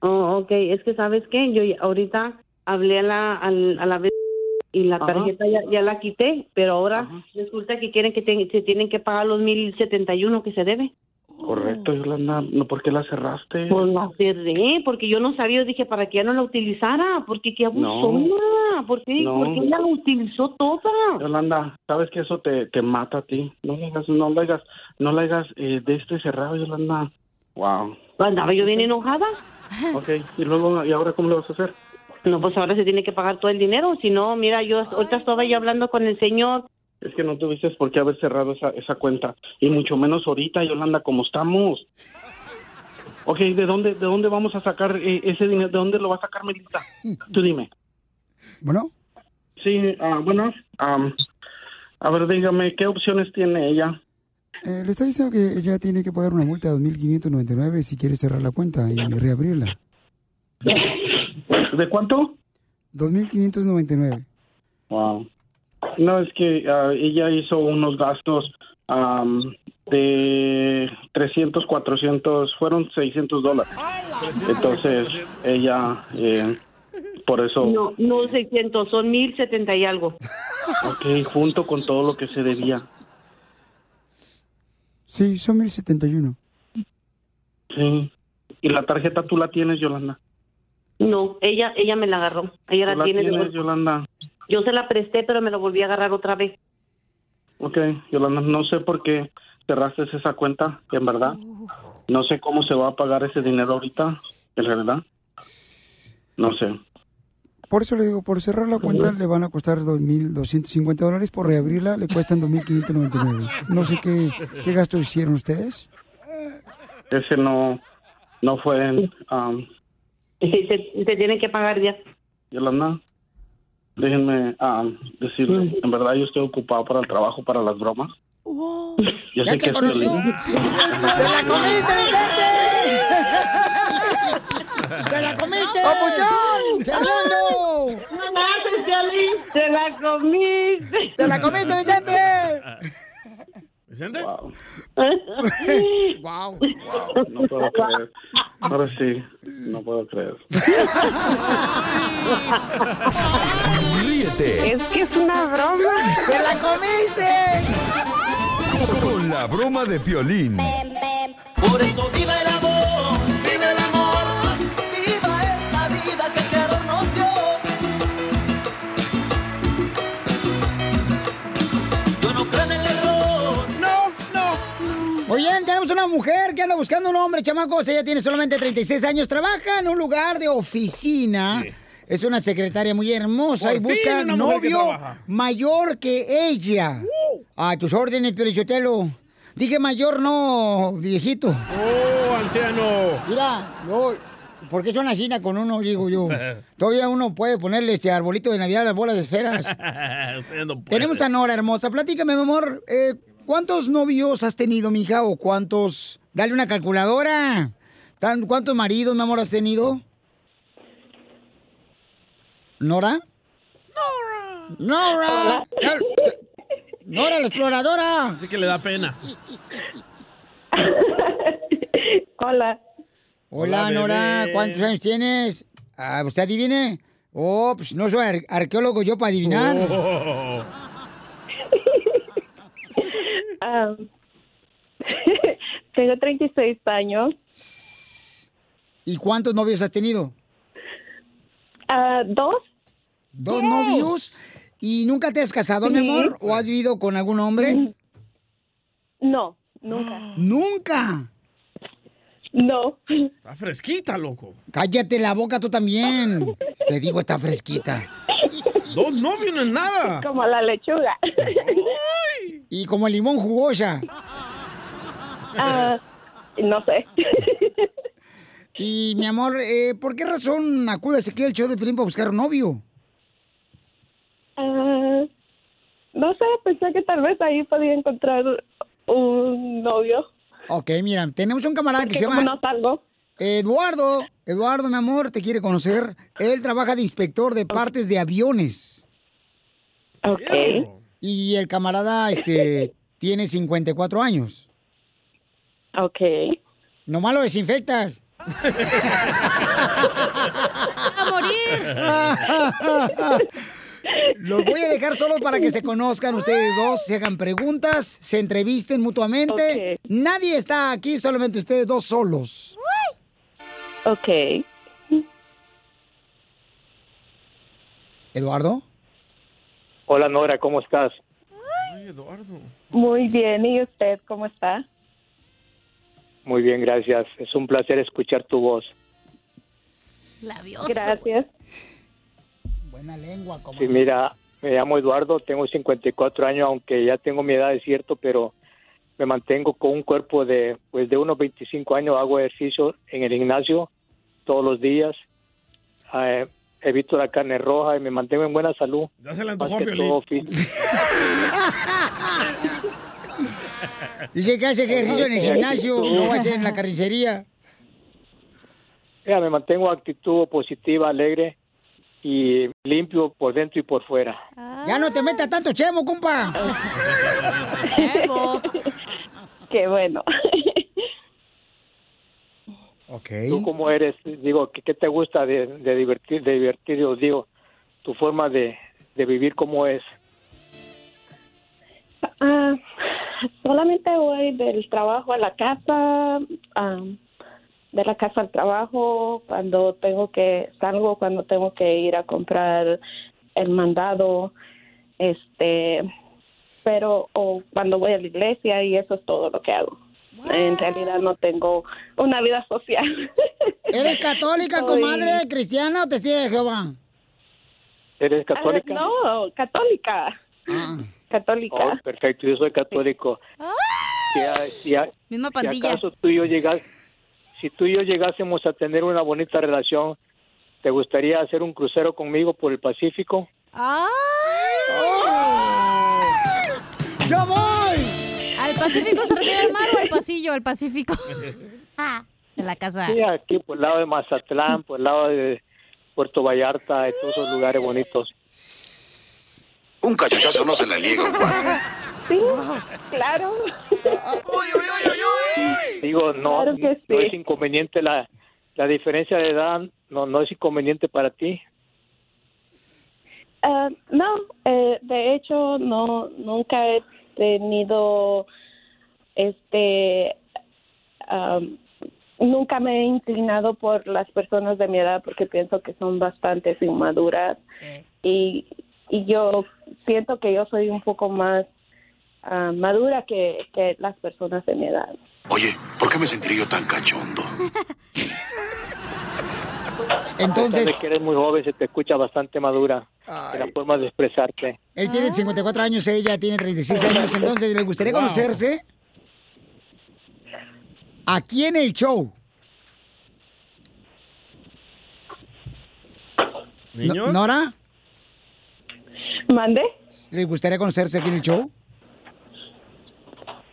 Oh, ok, es que sabes qué, yo ahorita hablé a la, al- a la vez y la Ajá. tarjeta ya, ya la quité, pero ahora resulta que quieren que te- se tienen que pagar los mil setenta y uno que se debe. Correcto, Yolanda. No, ¿Por qué la cerraste? Pues la cerré, porque yo no sabía, yo dije, para que ya no la utilizara, porque qué abusona, No. ¿por qué, No. ¿por qué ella la utilizó toda? Yolanda, sabes que eso te, te mata a ti. No le hagas, no le hagas, no le hagas eh, de este cerrado, Yolanda. Wow. Andaba yo bien enojada. Ok, y luego, ¿y ahora cómo le vas a hacer? No, pues ahora se tiene que pagar todo el dinero, si no, mira, yo ahorita estaba yo hablando con el señor, Es que no tuviste por qué haber cerrado esa, esa cuenta. Y mucho menos ahorita, Yolanda, como estamos. Ok, ¿de dónde, de dónde vamos a sacar eh, ese dinero? ¿De dónde lo va a sacar Melissa? Tú dime. Bueno. Sí, ah, bueno. a ver, dígame, ¿qué opciones tiene ella? Eh, le está diciendo que ella tiene que pagar una multa de 2.599 si quiere cerrar la cuenta y reabrirla. ¿De cuánto? 2.599. Wow. No, es que ah, ella hizo unos gastos am, de 300, 400, fueron 600 dólares. Entonces, ella, eh, por eso, no, no 600, son 1070 y algo. ok, junto con todo lo que se debía. Sí, son 1.071. Sí. ¿Y la tarjeta tú la tienes, Yolanda? No, ella ella me la agarró, ella ¿Tú la tiene. tienes. Yolanda? Yo se la presté, pero me la volví a agarrar otra vez. Ok, Yolanda, no sé por qué cerraste esa cuenta, en verdad. No sé cómo se va a pagar ese dinero ahorita, en realidad. No sé. Por eso le digo, por cerrar la cuenta le van a costar 2.250 dólares, por reabrirla le cuestan 2.599. No sé qué, qué gasto hicieron ustedes. Ese no, no fue, um, Se, se tiene que pagar ya. Yolanda. Déjenme um, decirle, en verdad yo estoy ocupado para el trabajo, para las bromas. Yo Ya sé te que es violín. ¡Te la comiste, Vicente! ¡Te la comiste! ¡Papuchón! ¡Fernando! ¡Te la comiste! ¡Te la comiste, Vicente! ¿Vicente? Wow. No puedo creer. Ahora sí, no puedo creer. Ríete Es que es una broma. ¡Te la comiste! con la broma de Piolín. Por eso viva el amor, Oigan, tenemos una mujer que anda buscando un hombre, chamacos. Ella tiene solamente 36 años, trabaja en un lugar de oficina. Es una secretaria muy hermosa Por y busca que novio mayor que ella. A tus órdenes, Piolichotelo. Dije mayor, no viejito. ¡Oh, anciano! Mira, yo, ¿por qué son así con uno, digo yo? Todavía uno puede ponerle este arbolito de Navidad a las bolas de esferas. No. Tenemos a Nora hermosa. Platícame, mi amor. eh, ¿Cuántos novios has tenido, mija? ¿O cuántos? Dale una calculadora. Tan- ¿Cuántos maridos, mi amor, has tenido? ¿Nora? Nora. Nora. Nora, la exploradora. Así que le da pena. Hola. Hola, Hola, Nora. ¿cuántos años tienes? Ah, ¿Usted adivine? Oh, pues no soy ar- arqueólogo yo para adivinar. Oh. Ah, tengo 36 años. ¿Y cuántos novios has tenido? Ah, ¿Dos? ¿Dos novios? ¿Y nunca te has casado, mi amor? ¿O has vivido con algún hombre? No, nunca. ¿Nunca? No. Está fresquita, loco. Cállate la boca tú también. Te digo, está fresquita. Dos novios no es nada. Como la lechuga. Y como el limón jugosa. Ah, no sé. Y mi amor, eh, ¿por qué razón acudes aquí al show de Piolín para buscar un novio? Ah, no sé, pensé que tal vez ahí podía encontrar un novio. Ok, mira, tenemos un camarada que se llama no salgo. Eduardo. Eduardo, mi amor, te quiere conocer. Él trabaja de inspector de partes de aviones. Ok. Y el camarada, este, tiene 54 años. Ok. Nomás lo desinfectas. ¡A morir! Los voy a dejar solos para que se conozcan ustedes dos, se hagan preguntas, se entrevisten mutuamente. Nadie está aquí, solamente ustedes dos solos. Ok. ¿Eduardo? Hola Nora, ¿cómo estás? Muy bien, ¿y usted cómo está? Muy bien, gracias. Es un placer escuchar tu voz. Gracias. Buena lengua, como. Sí, mira, me llamo Eduardo, tengo 54 años, aunque ya tengo mi edad, es cierto, pero me mantengo con un cuerpo de, pues, de unos 25 años, hago ejercicio en el gimnasio todos los días, eh, evito la carne roja y me mantengo en buena salud. Ya se antojó, fit. Dice que hace ejercicio en el gimnasio, no va a ser en la carnicería. Mira, me mantengo actitud positiva, alegre y limpio por dentro y por fuera. Ya no te metas tanto chemo, compa. Qué bueno. ¿Tú cómo eres? Digo, ¿qué, qué te gusta de, de divertir, de divertir? Os digo, tu forma de, de vivir, ¿cómo es? Ah, solamente voy del trabajo a la casa, de la casa al trabajo, cuando tengo que salgo, cuando tengo que ir a comprar el mandado, este, pero o cuando voy a la iglesia y eso es todo lo que hago. En realidad no tengo una vida social. ¿Eres católica, Soy- comadre, cristiana o testigo de Jehová? ¿Eres Ah, católica? no, católica. Católica. Oh, perfecto, yo soy católico. Si, a- si a- Misma si pandilla. acaso tú y yo llegas, si tú y yo llegásemos a tener una bonita relación, ¿te gustaría hacer un crucero conmigo por el Pacífico? ¡Yo voy! ¿Al Pacífico se refiere al mar o al pasillo? Al Pacífico. Ah, de la casa. Sí, aquí por el lado de Mazatlán, por el lado de Puerto Vallarta, y todos esos lugares bonitos. Un cachachazo no se le niega. Sí, claro. Digo, no, Claro que no sí. es inconveniente la, la diferencia de edad, no, no es inconveniente para ti. Ah, no, eh, de hecho no nunca he tenido este nunca me he inclinado por las personas de mi edad porque pienso que son bastante inmaduras y y yo siento que yo soy un poco más ah, madura que, que las personas de mi edad. Oye, ¿por qué me sentiré yo tan cachondo? Entonces- Desde que eres muy joven, se te escucha bastante madura en la forma de expresarte. Él tiene 54 años, ella tiene 36 años, entonces le gustaría Wow. conocerse aquí en el show. ¿Niños? ¿Nora? ¿Mande? ¿Le gustaría conocerse aquí en el show?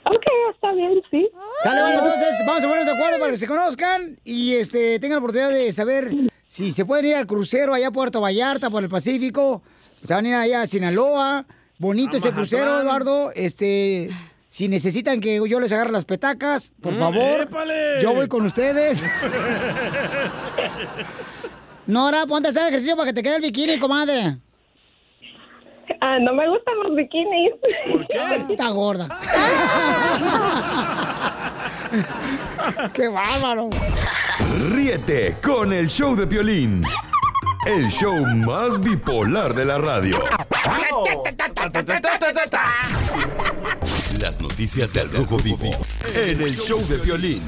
Ok, está bien, sí. Sale, vale, entonces vamos a ponernos de acuerdo para que se conozcan y este tengan la oportunidad de saber si se pueden ir al crucero allá a Puerto Vallarta por el Pacífico. Se van a ir allá a Sinaloa. Bonito A ese crucero, Eduardo. Este, Si necesitan que yo les agarre las petacas, por Mm, favor, épale. yo voy con ustedes. Nora, ponte a hacer ejercicio para que te quede el bikini, comadre. Ah, no me gustan los bikinis. ¿Por qué? Está gorda. ¡Qué bárbaro! Ríete con el show de Piolín. El show más bipolar de la radio. Las noticias del Rojo Vivo en el show de Piolín.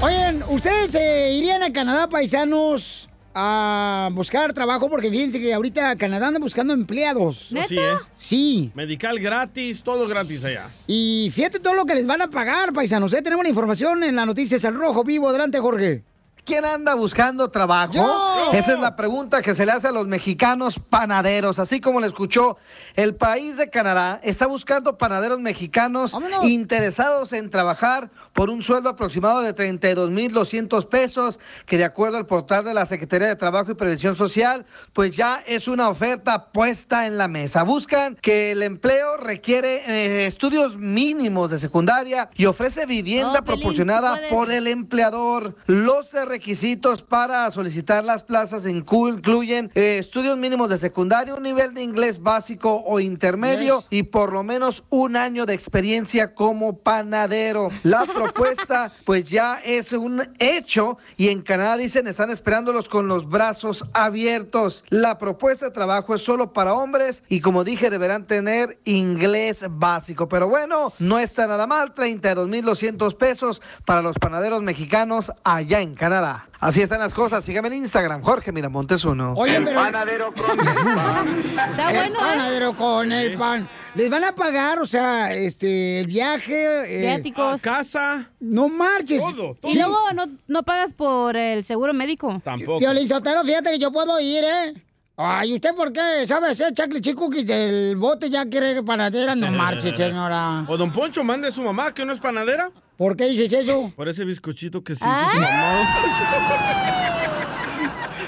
Oigan, ¿ustedes eh, irían a Canadá, paisanos, a buscar trabajo? Porque fíjense que ahorita Canadá anda buscando empleados. ¿Neta? Sí, ¿eh? Sí. Medical gratis, todo gratis allá. Y fíjate todo lo que les van a pagar, paisanos. ¿eh? Tenemos la información en las noticias al rojo vivo. Adelante, Jorge. ¿Quién anda buscando trabajo? ¡Yo! Esa es la pregunta que se le hace a los mexicanos panaderos. Así como le escuchó, el país de Canadá está buscando panaderos mexicanos interesados en trabajar por un sueldo aproximado de 32.200 pesos, que de acuerdo al portal de la Secretaría de Trabajo y Prevención Social, pues ya es una oferta puesta en la mesa. Buscan que el empleo requiere eh, estudios mínimos de secundaria y ofrece vivienda Oh, proporcionada por el empleador. Los requisitos para solicitar las plazas inclu- incluyen eh, estudios mínimos de secundaria, un nivel de inglés básico o intermedio y por lo menos un año de experiencia como panadero. La propuesta pues ya es un hecho y en Canadá dicen están esperándolos con los brazos abiertos. La propuesta de trabajo es solo para hombres y como dije deberán tener inglés básico. Pero bueno, no está nada mal, 32.200 pesos para los panaderos mexicanos allá en Canadá. Así están las cosas. Síganme en Instagram, Jorge Miramontes uno. Oye, pero... panadero Está bueno, panadero con el pan. Les van a pagar, o sea, este, el viaje... eh, Viáticos. casa. No marches. Y luego no, no pagas por el seguro médico. Tampoco. Sotelo, fíjate que yo puedo ir, ¿eh? Ay, ¿usted por qué? ¿Sabe hacer chocolate chip cookies del bote? Ya quiere panadera. No marche, señora. O don Poncho mande a su mamá, que no es panadera. ¿Por qué dices eso? Por ese bizcochito que se Ah. hizo su mamá.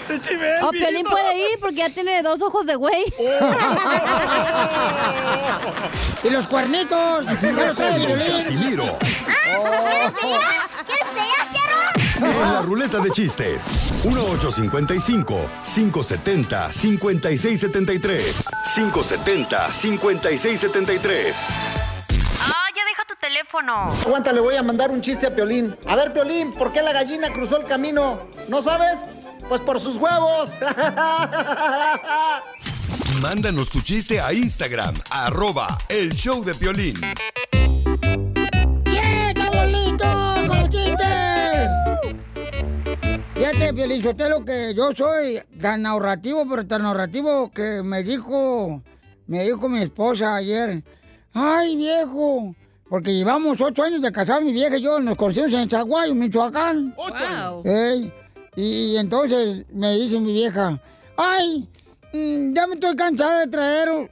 Se chivé el O Piolín viejito. puede ir porque ya tiene dos ojos de güey. y los cuernitos. Ya los trae Piolín. Casimiro. En la ruleta de chistes. 1855-570-5673. 570-5673. Deja tu teléfono. Aguanta, le voy a mandar un chiste a Piolín. A ver, Piolín, ¿por qué la gallina cruzó el camino? ¿No sabes? Pues por sus huevos. Mándanos tu chiste a Instagram, arroba el show de Piolín. Fíjate, Piolín Sotelo, que yo soy tan ahorrativo, pero tan ahorrativo que me dijo, me dijo mi esposa ayer, ¡ay, viejo! Porque llevamos ocho años de casado, mi vieja y yo nos conocimos en Chaguayo, Michoacán. ¡Ocho! Ey, y entonces me dice mi vieja, ¡ay! mm, Ya me estoy cansada de traer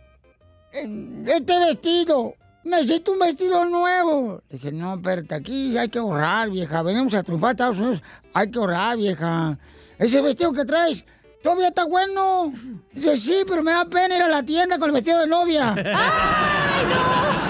eh, este vestido. Necesito un vestido nuevo. Dije, no, espérate, aquí hay que ahorrar, vieja. Venimos a triunfar a Estados Unidos. Hay que ahorrar, vieja. Ese vestido que traes todavía está bueno. Dice, sí, pero me da pena ir a la tienda con el vestido de novia.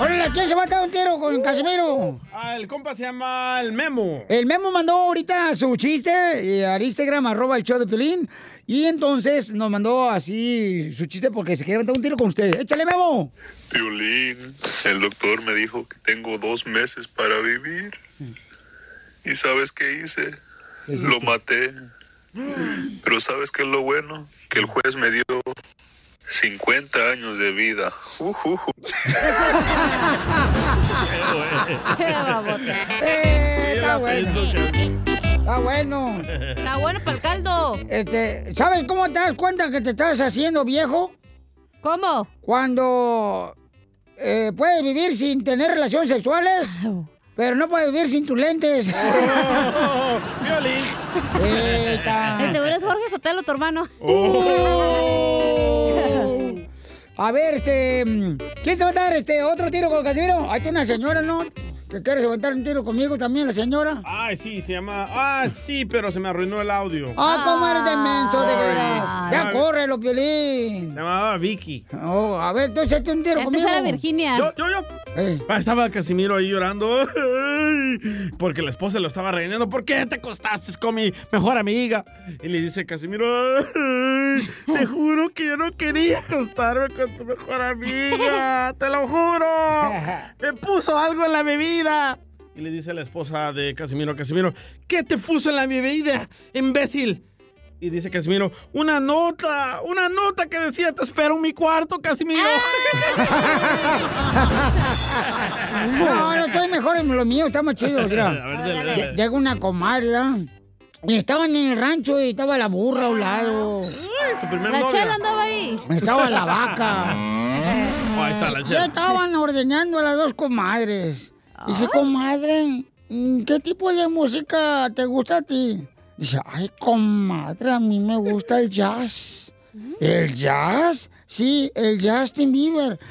Órale, ¿quién se va a dar un tiro con Casimiro? Ah, el compa se llama el Memo. El Memo mandó ahorita su chiste eh, al Instagram, arroba el show de Pelín. Y entonces nos mandó así su chiste porque se quiere meter un tiro con usted. ¡Échale, Memo! Violín, el doctor me dijo que tengo dos meses para vivir. ¿Y sabes qué hice? Lo maté. Pero ¿sabes qué es lo bueno? Que el juez me dio 50 años de vida. Ujuju. Eh, está bueno. Está bueno. Está bueno para el caldo. Este, ¿sabes cómo te das cuenta que te estás haciendo viejo? ¿Cómo? Cuando eh, puedes vivir sin tener relaciones sexuales, pero no puedes vivir sin tus lentes. Violín. Eta. El seguro es Jorge Sotelo, tu hermano. A ver, este. ¿Quién se va a dar este otro tiro con Casimiro? Ahí está una señora, ¿no? ¿Que quieres aventar un tiro conmigo también, la señora? Ay, sí, se llama. Ah, sí, pero se me arruinó el audio. Ah, ¿cómo eres de menso, de veras? Ay. Ya córrelo, Piolín. Se llamaba Vicky. Oh, a ver, tú échate un tiro conmigo. Yo, yo, yo. Ah, estaba Casimiro ahí llorando. Porque la esposa lo estaba regañando. ¿Por qué te acostaste con mi mejor amiga? Y le dice Casimiro, "Ay, te juro que yo no quería acostarme con tu mejor amiga. Te lo juro. Me puso algo en la bebida. Y le dice la esposa de Casimiro, Casimiro, ¿qué te puso en la bebida, imbécil? Y dice Casimiro, una nota, una nota que decía, te espero en mi cuarto, Casimiro. No, no, estoy mejor en lo mío, está más chido. mira. A ver, dale, dale. Lle- Llega una comadre, ¿verdad? Y estaban en el rancho y estaba la burra a un lado. su primer La novia. chela andaba ahí. Estaba la vaca. Oh, ahí está la Ya chela. estaban ordeñando a las dos comadres. Dice, comadre, mm, ¿qué tipo de música te gusta a ti? Dice, ay, comadre, a mí me gusta el jazz. ¿El jazz? Sí, el Justin Bieber.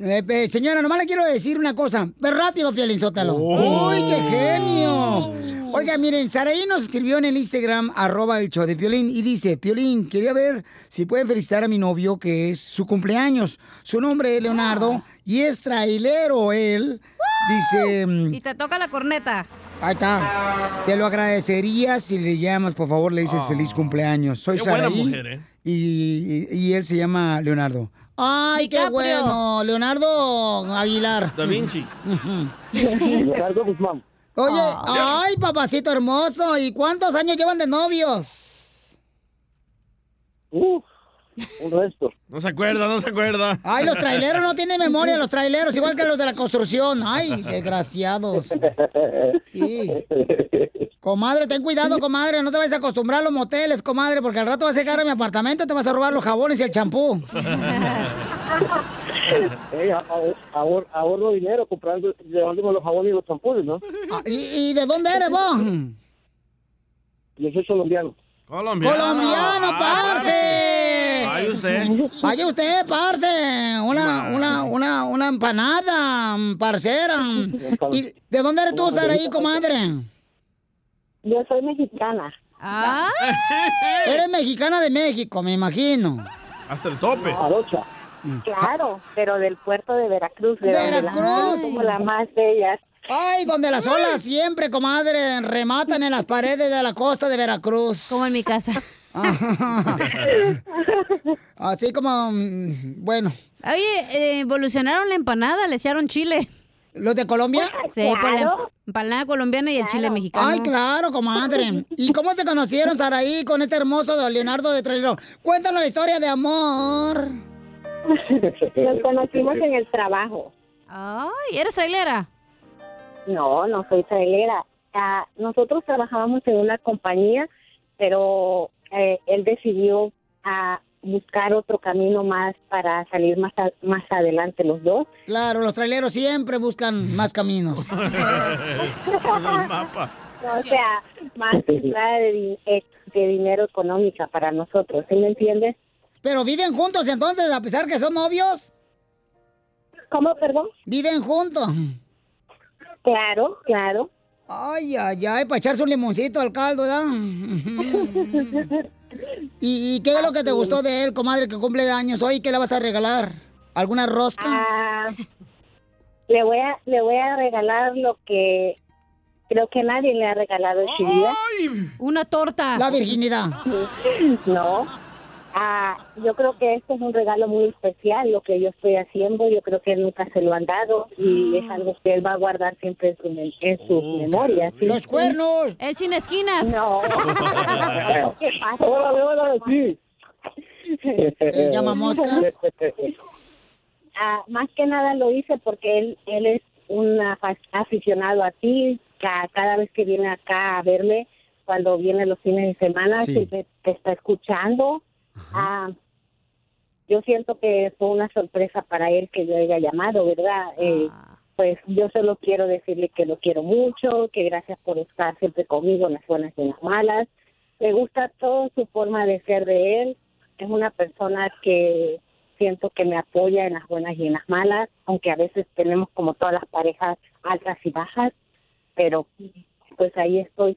Eh, eh, señora, nomás le quiero decir una cosa. Pero rápido, Piolín, Sótelo. ¡Uy, qué genio! Oiga, miren, Saraí nos escribió en el Instagram, arroba el show de Piolín, y dice, Piolín, quería ver si pueden felicitar a mi novio, que es su cumpleaños. Su nombre es Leonardo, y es trailero él. Dice... mm, Y te toca la corneta. Ahí está. Te lo agradecería si le llamas, por favor, le dices feliz cumpleaños. Soy Saraí. mujer, ¿eh? y, y- y él se llama Leonardo. Ay, qué bueno, Leonardo Aguilar. Da Vinci. Leonardo Guzmán. Oye, Ah. ay, papacito hermoso, ¿y cuántos años llevan de novios? Un resto. No se acuerda, no se acuerda. Ay, los traileros no tienen memoria, los traileros, igual que los de la construcción. Ay, desgraciados. Sí. Comadre, ten cuidado, comadre, no te vayas a acostumbrar a los moteles, comadre, porque al rato vas a llegar a mi apartamento y te vas a robar los jabones y el champú. Ahor- ahorro dinero comprando, llevándome los jabones y los champunes, ¿no? Ah, ¿Y, y de dónde eres vos? Yo soy colombiano. Colombiano. ¡Colombiano, parce! Ay, usted. Vaya usted, parce. Una, una, una, una empanada, parcera. ¿Y de dónde eres tú, Saraí, comadre? Yo soy mexicana. Ah. Eres mexicana de México, me imagino. Hasta el tope. Claro, pero del puerto de Veracruz, de donde las Veracruz. mujeres somos las más bellas. Ay, donde las olas siempre, comadre, rematan en las paredes de la costa de Veracruz. Como en mi casa. Así como, mm, bueno. Oye, eh, evolucionaron la empanada, le echaron chile. ¿Los de Colombia? Sí, por la Claro. empanada colombiana y el chile mexicano. Ay, claro, comadre. ¿Y cómo se conocieron, Saraí, con este hermoso de Leonardo de Trailero? Cuéntanos la historia de amor. Nos conocimos en el trabajo. Ay, ¿eres trailera? No, no soy trailera. Ah, nosotros trabajábamos en una compañía, pero eh, él decidió ah, buscar otro camino más para salir más, a- más adelante los dos. Claro, los traileros siempre buscan más caminos. O sea, más entrada de, eh, de dinero económica para nosotros, ¿sí me entiendes? Pero viven juntos entonces, a pesar que son novios. ¿Cómo, perdón? Viven juntos. Claro, claro. Ay, ay, ay, para echarse un limoncito al caldo, ¿verdad? ¿Y, y qué es lo que te gustó de él, comadre, que cumple años hoy? ¿Qué le vas a regalar? ¿Alguna rosca? Ah, le voy a le voy a regalar lo que creo que nadie le ha regalado en su vida. Una torta. La virginidad. No. Ah, yo creo que este es un regalo muy especial, lo que yo estoy haciendo. Yo creo que él nunca se lo han dado y es algo que él va a guardar siempre en su, en sus memorias. ¿sí? ¡Los cuernos! ¡El sin esquinas! No. ¿Qué pasa? Hola, hola, sí. Eh, llama moscas. ah, más que nada lo hice porque él, él es un aficionado a ti. Ca- Cada, vez que viene acá a verme, cuando viene los fines de semana, Sí. siempre te está escuchando. Ah, yo siento que fue una sorpresa para él que yo haya llamado, ¿verdad? Eh, pues yo solo quiero decirle que lo quiero mucho, que gracias por estar siempre conmigo en las buenas y en las malas. Me gusta toda su forma de ser de él. Es una persona que siento que me apoya en las buenas y en las malas, aunque a veces tenemos como todas las parejas altas y bajas, pero pues ahí estoy.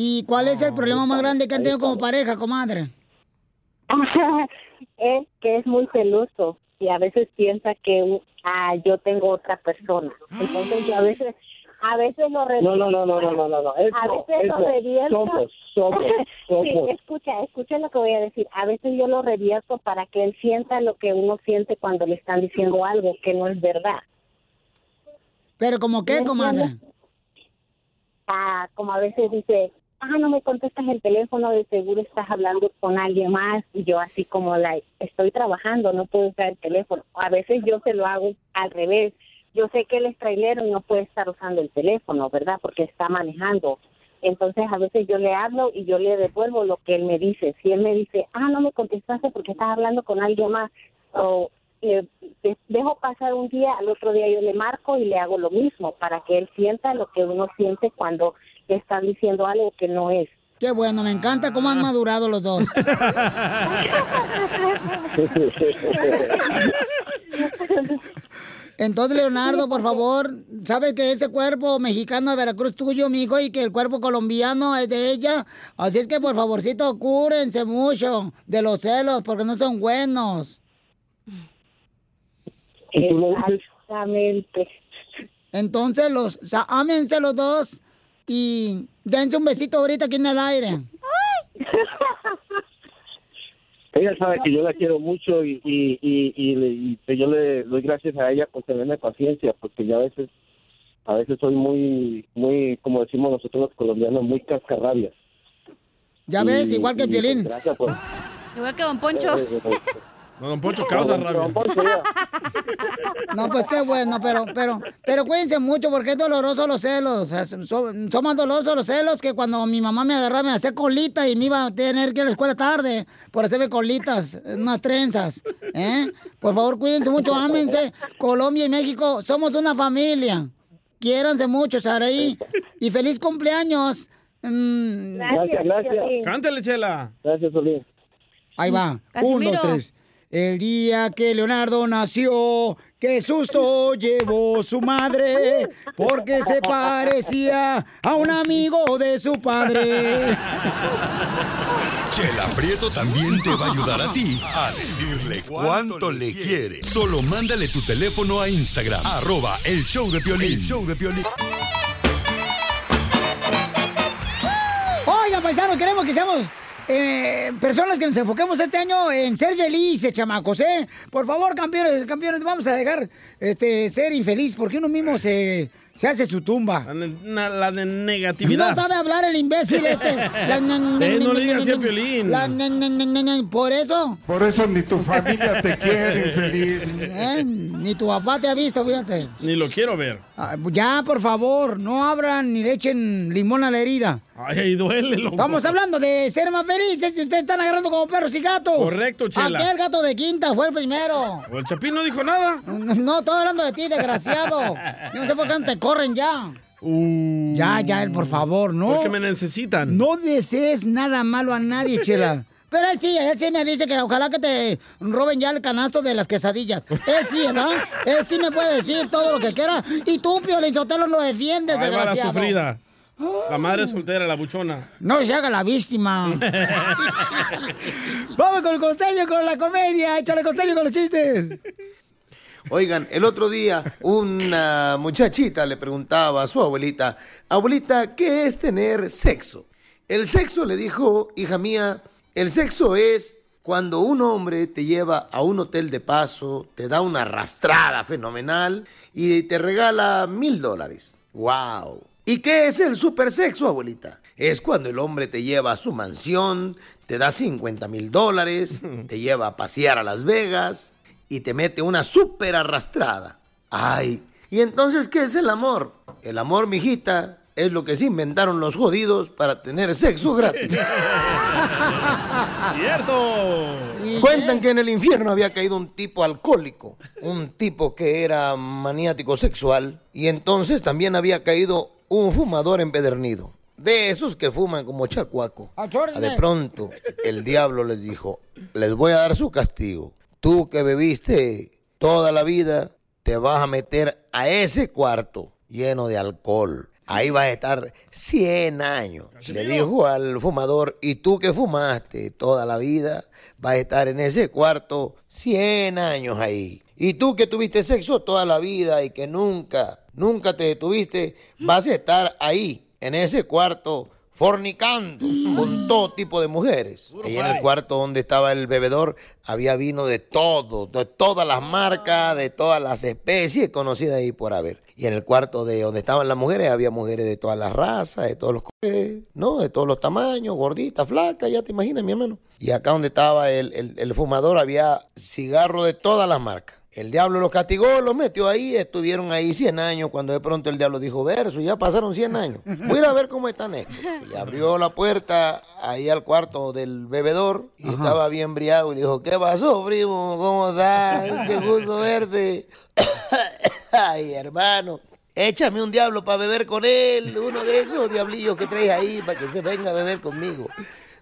¿Y cuál es el problema más grande que han tenido como pareja, comadre? es que es muy celoso y a veces piensa que ah, yo tengo otra persona. Entonces yo a veces a veces lo re- No, no, no, no, no, no, no. Eso, a veces lo eso. revierto. Somos, somos, Sí, escucha, escucha lo que voy a decir. A veces yo lo revierto para que él sienta lo que uno siente cuando le están diciendo algo que no es verdad. ¿Pero como qué, ¿Me comadre? Ah, como a veces dice, ah, no me contestas el teléfono, de seguro estás hablando con alguien más. Y yo así como, la estoy trabajando, no puedo usar el teléfono. A veces yo se lo hago al revés. Yo sé que él es trailero y no puede estar usando el teléfono, ¿verdad? Porque está manejando. Entonces a veces yo le hablo y yo le devuelvo lo que él me dice. Si él me dice, ah, no me contestaste porque estás hablando con alguien más, o de- dejo pasar un día, al otro día yo le marco y le hago lo mismo para que él sienta lo que uno siente cuando le están diciendo algo que no es. Qué bueno, me encanta cómo han madurado los dos. Entonces, Leonardo, por favor, ¿sabes que ese cuerpo mexicano de Veracruz es tuyo, mijo, y que el cuerpo colombiano es de ella? Así es que, por favorcito, cúrense mucho de los celos, porque no son buenos. Exactamente. Entonces, los, o sea, ámense los dos y dense un besito ahorita aquí en el aire. Ella sabe que yo la quiero mucho y, y, y, y le- y que yo le doy gracias a ella por tenerme paciencia, porque yo a veces, a veces soy muy, muy, como decimos nosotros los colombianos, muy cascarrabias. Ya ves, Y- igual que y, Piolín. pues, Gracias por... Igual que Don Poncho. No, don Poncho causa rabia. No, pues qué bueno, pero, pero, pero cuídense mucho porque es doloroso los celos. O sea, son, son más dolorosos los celos que cuando mi mamá me agarraba, me hacía colita y me iba a tener que ir a la escuela tarde por hacerme colitas, unas trenzas. ¿eh? Por favor, cuídense mucho, ámense. Colombia y México somos una familia. Quiéranse mucho, Saraí. Y feliz cumpleaños. Mm, Gracias, gracias. Cántale, Chela. Gracias, Solín. Ahí va. Un, Casimiro. dos, tres. El día que Leonardo nació, qué susto llevó su madre, porque se parecía a un amigo de su padre. Chela Prieto también te va a ayudar a ti a decirle cuánto le quiere. Solo mándale tu teléfono a Instagram, arroba el show de Piolín. El show de Piolín. Oigan, paisanos, queremos que seamos eh, personas que nos enfoquemos este año en ser felices, chamacos, ¿eh? Por favor, campeones, campeones, vamos a dejar este, ser infeliz porque uno mismo se, se hace su tumba. La, la de negatividad. No sabe hablar el imbécil este. La- Eh, no le digas na- Por eso. Por eso ni tu familia te quiere, infeliz. Eh, Ni tu papá te ha visto, fíjate. Ni lo quiero ver. Ah, Ya, por favor, no abran ni le echen limón a la herida. Ay, duele, loco. Estamos hablando de ser más felices si ustedes están agarrando como perros y gatos. Correcto, Chela. Aquel gato de quinta fue el primero. ¿O el Chapín no dijo nada? No, estoy hablando de ti, desgraciado. Yo no sé por qué no te corren ya. Ya, ya, por favor, no. Uh. Porque me necesitan. No desees nada malo a nadie, Chela. Pero él sí, él sí me dice que ojalá que te roben ya el canasto de las quesadillas. Él sí, ¿verdad? Él sí me puede decir todo lo que quiera. Y tú, Piolín Sotelo, lo defiendes, Ahí va la desgraciado. sufrida. La madre soltera, la buchona. No se haga la víctima. Vamos con el costeño, con la comedia. Échale costeño con los chistes. Oigan, el otro día una muchachita le preguntaba a su abuelita, abuelita, ¿qué es tener sexo? El sexo le dijo, hija mía, el sexo es cuando un hombre te lleva a un hotel de paso, te da una arrastrada fenomenal y te regala mil dólares. ¡Wow! ¿Y qué es el supersexo, abuelita? Es cuando el hombre te lleva a su mansión, te da 50 mil dólares, te lleva a pasear a Las Vegas y te mete una súper arrastrada. Ay, ¿y entonces qué es el amor? El amor, mijita, es lo que se inventaron los jodidos para tener sexo gratis. ¡Cierto! Cuentan que en el infierno había caído un tipo alcohólico, un tipo que era maniático sexual, y entonces también había caído un fumador empedernido. De esos que fuman como chacuaco. De pronto, el diablo les dijo, les voy a dar su castigo. Tú que bebiste toda la vida, te vas a meter a ese cuarto lleno de alcohol. Ahí vas a estar 100 años. Le dijo al fumador, y tú que fumaste toda la vida, vas a estar en ese cuarto 100 años ahí. Y tú que tuviste sexo toda la vida y que nunca, nunca te detuviste, vas a estar ahí, en ese cuarto, fornicando con todo tipo de mujeres. Ahí en el cuarto donde estaba el bebedor había vino de todo, de todas las marcas, de todas las especies conocidas ahí por haber. Y en el cuarto de donde estaban las mujeres había mujeres de todas las razas, de todos los ¿no? De todos los tamaños, gorditas, flacas, ya te imaginas, mi hermano. Y acá donde estaba el, el- el fumador había cigarro de todas las marcas. El diablo los castigó, los metió ahí, estuvieron ahí 100 años, cuando de pronto el diablo dijo, verso, ya pasaron 100 años. Voy a ir a ver cómo están estos. Y le abrió la puerta ahí al cuarto del bebedor y estaba bien briago y le dijo, ¿qué pasó, primo? ¿Cómo estás? Qué gusto verte. Ay, hermano. Échame un diablo para beber con él, uno de esos diablillos que traes ahí para que se venga a beber conmigo.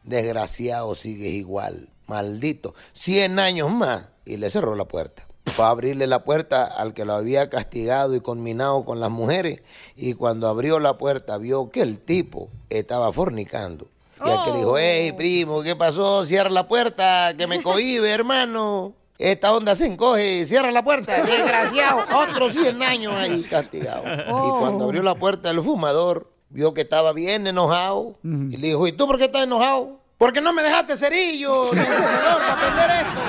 Desgraciado, sigues igual, maldito. Cien años más y le cerró la puerta. Fue a abrirle la puerta al que lo había castigado y conminado con las mujeres y cuando abrió la puerta vio que el tipo estaba fornicando. Y aquel le dijo, hey primo, ¿qué pasó? Cierra la puerta, que me cohibe, hermano. Esta onda se encoge, cierra la puerta, desgraciado. Otros 100 años ahí castigado. Y cuando abrió la puerta el fumador, vio que estaba bien enojado. Y le dijo, ¿y tú por qué estás enojado? Porque no me dejaste cerillo ni encendedor para prender esto.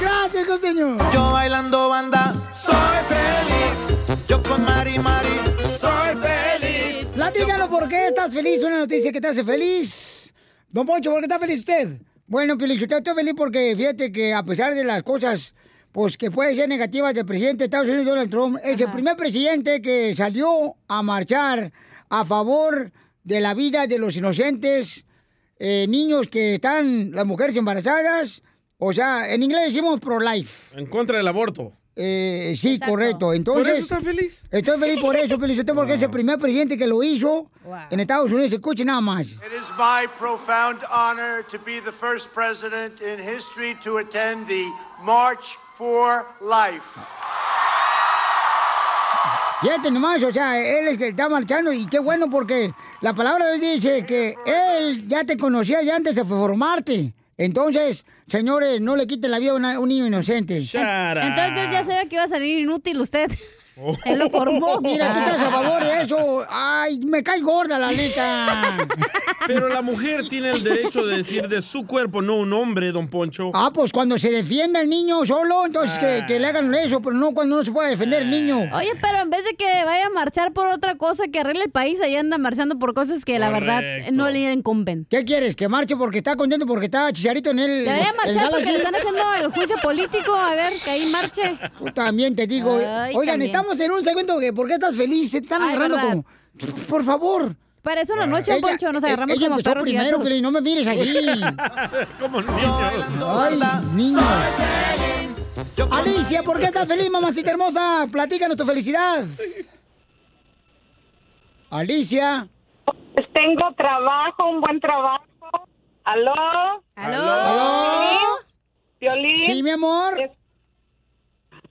Gracias, costeño. Yo bailando banda, soy feliz. Yo con Mari Mari, soy feliz. Platícanos por qué estás feliz, una noticia que te hace feliz. Don Poncho, ¿por qué está feliz usted? Bueno, Pelichotero, estoy feliz porque fíjate que a pesar de las cosas pues que pueden ser negativas del presidente de Estados Unidos, Donald Trump, es el primer presidente que salió a marchar a favor de la vida de los inocentes eh, niños que están, las mujeres embarazadas, o sea, en inglés decimos pro-life. En contra del aborto. Eh, sí, correcto. Entonces, ¿Por eso está feliz? Estoy feliz por eso, Felicito, porque es el primer presidente que lo hizo en Estados Unidos. Escuche nada más. It is my profound honor to be the first president in history to attend the March for Life. Fíjate nomás, o sea, él es el que está marchando y qué bueno porque la palabra de Dios dice que él ya te conocía ya antes de formarte. Entonces, señores, no le quiten la vida a una- un niño inocente. Entonces ya sabía que iba a salir inútil usted. Él lo formó. Mira, tú estás a favor de eso. Ay, me caes gorda, la neta. Pero la mujer tiene el derecho de decir de su cuerpo, no un hombre, don Poncho. Ah, pues cuando se defienda el niño solo, entonces que, que le hagan eso, pero no cuando no se puede defender el niño. Oye, pero en vez de que vaya a marchar por otra cosa que arregle el país, ahí anda marchando por cosas que la verdad no le incumben. ¿Qué quieres? ¿Que marche porque está contento porque está Chicharito en el. Debería el marchar porque le están haciendo el juicio político. A ver, que ahí marche. Tú también te digo. Ay, Oigan, también. estamos en un segmento que ¿por qué estás feliz? Se están Ay, agarrando verdad. como. Por favor. Para eso en la noche, Ella- Poncho, nos agarramos ella como empezó perros y primero, pero no me mires así. Como Ay, niño. Alicia, ¿por qué estás feliz, mamacita hermosa? Platícanos tu felicidad. Alicia. Tengo trabajo, un buen trabajo. ¿Aló? ¿Aló? ¿Aló? ¿Violín? Sí, mi amor.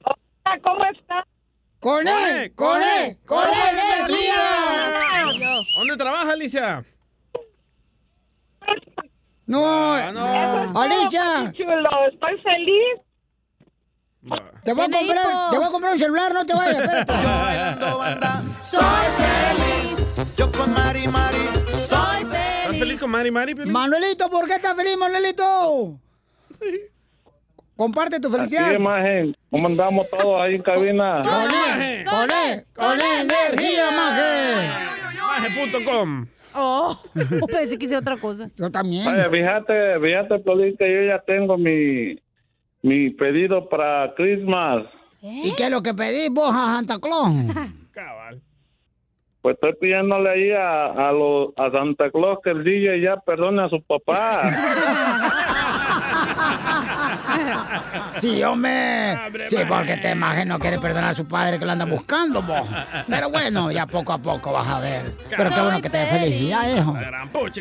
Hola, ¿cómo estás? ¡Con él! ¡Con él! ¡Con él, energía! ¿Dónde trabaja, Alicia? No, Eso Alicia. es todo, chulo. Estoy feliz. Te voy, a comprar, hipo. te voy a comprar un celular, no te vayas, espérate. Soy feliz. Yo con Mari Mari, soy ¿Estás feliz. feliz con Mari Mari? Piolín? Manuelito, ¿por qué estás feliz, Manuelito? Comparte tu felicidad. Aquí, imagen. ¿Cómo andamos todos ahí en cabina? Con él, con él, con energía, maje. Maje.com. Oh, pensé que hice otra cosa. Yo también. Oye, fíjate, fíjate, Piolín, que yo ya tengo mi, mi pedido para Christmas. ¿Y qué es lo que pedís vos a Santa Claus? Pues estoy pidiéndole ahí a, a, lo- a Santa Claus que el DJ ya perdone a su papá. Sí, hombre. Sí, porque te imaginas no quiere perdonar a su padre que lo anda buscando, vos. Pero bueno, ya poco a poco vas a ver. Pero qué bueno que te dé felicidad, hijo.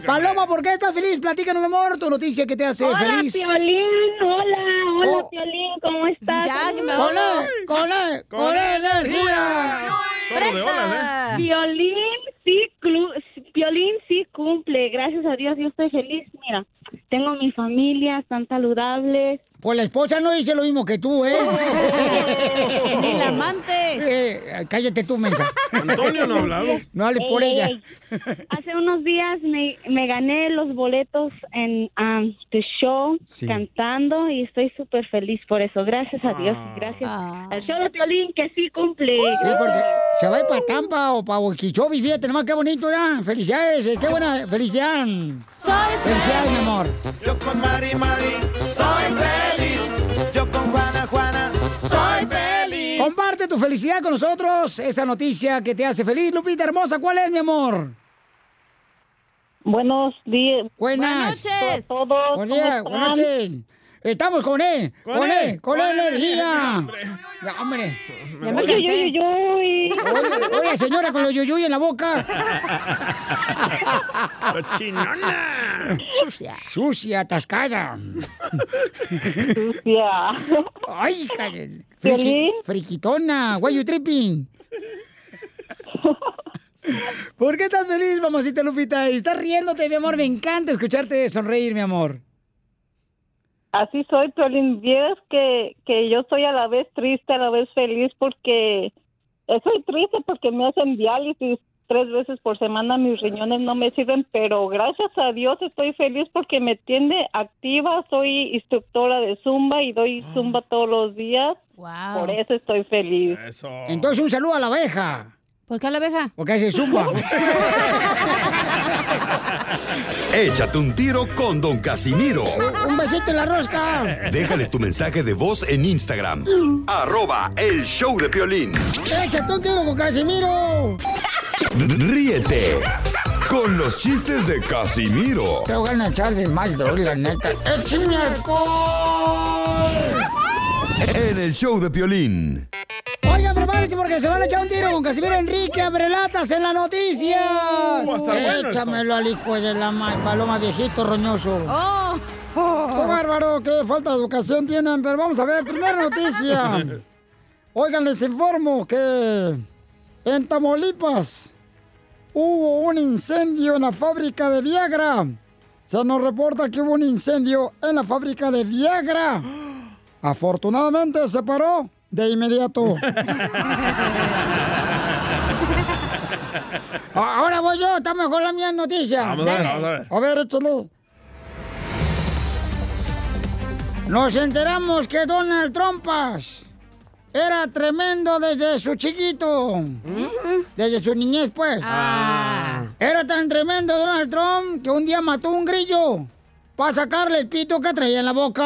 Paloma, ¿por qué estás feliz? Platícanos, mi amor, tu noticia que te hace Hola, feliz. Piolín. Hola, hola, Oh. Piolín. ¿Cómo estás? Ya, que me Con hablo. él, con él, con él, energía. ¡Presa! Piolín sí, Piolín sí cumple. Gracias a Dios, yo estoy feliz. Mira, tengo mi familia, están saludables. Pues la esposa no dice lo mismo que tú, ¿eh? Ni la amante. Eh, cállate tú, mensa. Antonio no ha hablado. No hables por Ey, ella. ey, Hace unos días me, me gané los boletos en um, tu show Sí. cantando y estoy súper feliz por eso. Gracias a Dios y gracias Ah. al show de Piolín que sí cumple. Sí, porque se va a ir para Tampa o para Huiquichobi, fíjate nomás qué bonito ya. Felicidades, eh, qué buena felicidad. Felicidades, mi amor. Yo con Mari Mari soy feliz. Yo con Juana Juana soy feliz. Comparte tu felicidad con nosotros, esa noticia que te hace feliz. Lupita hermosa, ¿cuál es, mi amor? Buenos días. Buenas. noches. Todos, Buen ¿cómo día, están? buenas noches. Estamos con él, Con con él, él, con con energía. hombre. Ya, hombre. Ya me Uy, cansé. uy, uy, uy. Oye, oye, señora con los yuyuy en la boca. ¡Cochinona! Sucia. Sucia, atascada. Sucia. Ay, Karen. ¿Piolín? friquitona. Why you tripping? ¿Por qué estás feliz, mamacita Lupita? Y estás riéndote, mi amor. Me encanta escucharte sonreír, mi amor. Así soy, Piolín. Vieras que, que yo soy a la vez triste, a la vez feliz porque soy triste porque me hacen diálisis tres veces por semana, mis riñones no me sirven, pero gracias a Dios estoy feliz porque me tiene activa, soy instructora de Zumba y doy Zumba todos los días. Por eso estoy feliz. Entonces, un saludo a la abeja. ¿Por qué a la abeja? Porque hace zumba. Échate un tiro con Don Casimiro. un besito en la rosca. Déjale tu mensaje de voz en Instagram. Arroba el show de Piolín. Échate un tiro con Casimiro. Ríete con los chistes de Casimiro Te voy a echar de mal, la neta. ¡Échame alcohol! En el show de Piolín. Oigan, prepárense porque se van a echar un tiro con Casimiro Enrique Abrelatas en la noticia. Uh, estar bueno Échamelo al hijo de la ma- paloma viejito roñoso. ¡Oh! ¡Qué bárbaro! ¡Qué falta de educación tienen! Pero vamos a ver, primera noticia. Oigan, les informo que en Tamaulipas hubo un incendio en la fábrica de Viagra. Se nos reporta que hubo un incendio en la fábrica de Viagra. Afortunadamente se paró de inmediato. Ah, Ahora voy yo, está mejor la mía noticia. Vamos a ver, vamos a ver. A ver, échale. Nos enteramos que Donald Trumpas era tremendo desde su chiquito. Desde su niñez, pues. Era tan tremendo Donald Trump que un día mató un grillo para sacarle el pito que traía en la boca.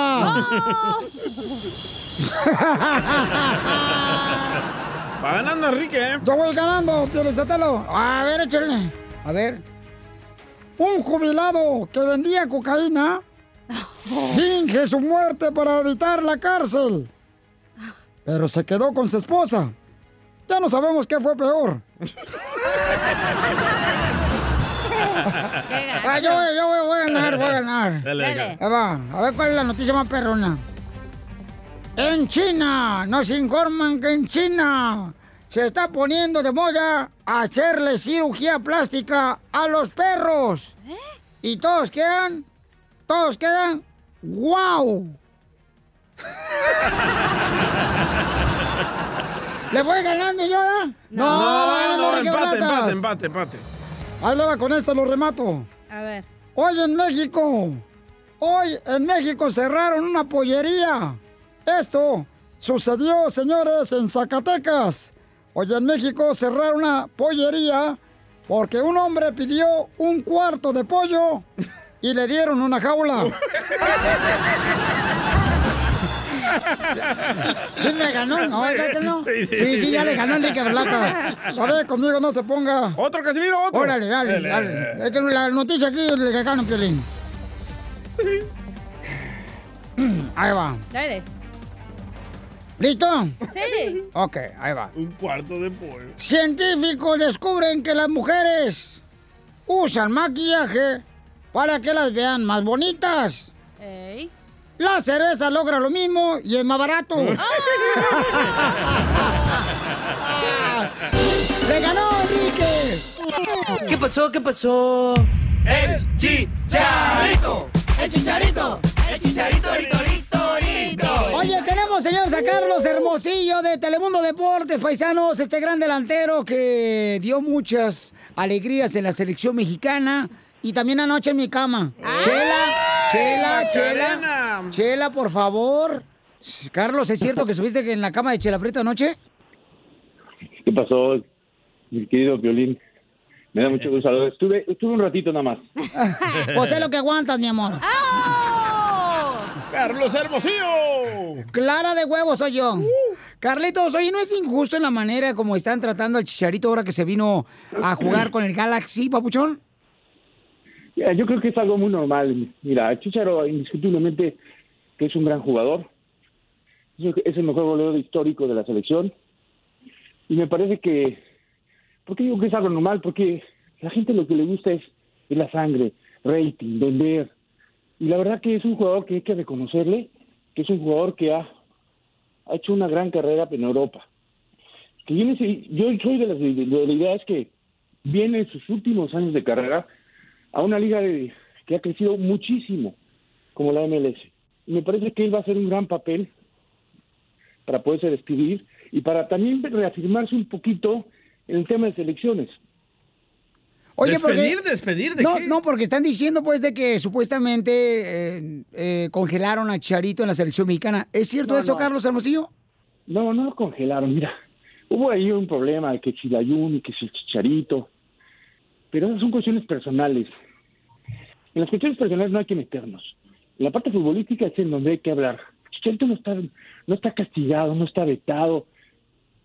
Va ganando Enrique, ¿eh? Yo voy ganando, Pielizotelo. A ver, échale. A ver. Un jubilado que vendía cocaína finge su muerte para evitar la cárcel. Pero se quedó con su esposa. Ya no sabemos qué fue peor. Ah, yo, voy, yo voy, voy a ganar, voy a ganar. Dale, Dale. A ver cuál es la noticia más perrona. En China, nos informan que en China se está poniendo de moda hacerle cirugía plástica a los perros. Y todos quedan, todos quedan, wow. ¿Le voy ganando yo, eh? No, ganando no, Enrique empate, empate, empate, empate. Ahí le va con esto, lo remato. A ver. Hoy en México, hoy en México cerraron una pollería. Esto sucedió, señores, en Zacatecas. Hoy en México cerraron una pollería Porque un hombre pidió un cuarto de pollo y le dieron una jaula. ¿Sí me ganó? ¿No? ¿Verdad que no? Sí, sí, sí, sí. ya le ganó Enrique Berlata. A ver, conmigo no se ponga. Otro, Casimiro, otro. Órale, dale, Dale. dale. Es que la noticia aquí le que gana Piolín. Ahí va. Dale. ¿Listo? Sí. Ok, ahí va. Un cuarto de pollo. Científicos descubren que las mujeres usan maquillaje para que las vean más bonitas. Ey. La cerveza logra lo mismo y es más barato. ¡Le ganó Enrique! ¿Qué pasó? ¿Qué pasó? El chicharito. El chicharito. El chicharito, rito, rito, rito. Oye, tenemos, señores, a Carlos Hermosillo de Telemundo Deportes, paisanos, este gran delantero que dio muchas alegrías en la selección mexicana y también anoche en mi cama. Chela, Chela, Chela, Macarena. Chela, por favor. Carlos, ¿es cierto que subiste en la cama de Chela Prieto anoche? ¿Qué pasó, mi querido Violín? Me da mucho gusto saludar. Estuve, estuve un ratito nada más. Pues es lo que aguantas, mi amor. ¡Carlos Hermosillo! Clara de huevos soy yo. Carlitos, oye, ¿no es injusto en la manera como están tratando al Chicharito ahora que se vino a jugar con el Galaxy, papuchón? Ya, Yo creo que es algo muy normal. Mira, Chicharo indiscutiblemente que es un gran jugador. Es el- mejor goleador histórico de la selección. Y me parece que... ¿Por qué digo que es algo normal? Porque la gente lo que le gusta es, la sangre, rating, vender. Y la verdad que es un jugador que hay que reconocerle, que es un jugador que ha, ha hecho una gran carrera en Europa. Que viene, yo soy de, las, la idea es que viene en sus últimos años de carrera a una liga de- que ha crecido muchísimo, como la MLS. Y me parece que él va a hacer un gran papel para poderse despedir y para también reafirmarse un poquito en el tema de selecciones. Oye, porque- ¿Despedir? ¿Despedir de no, qué? no, porque están diciendo pues de que supuestamente eh, eh, congelaron a Charito en la selección mexicana. ¿Es cierto No, eso, no. Carlos Hermosillo? No, no lo congelaron, mira. Hubo ahí un problema de que Chilayún y que si el Chicharito. Pero esas son cuestiones personales. En las cuestiones personales no hay que meternos. En la parte futbolística es en donde hay que hablar. Chicharito no está, no está castigado, no está vetado.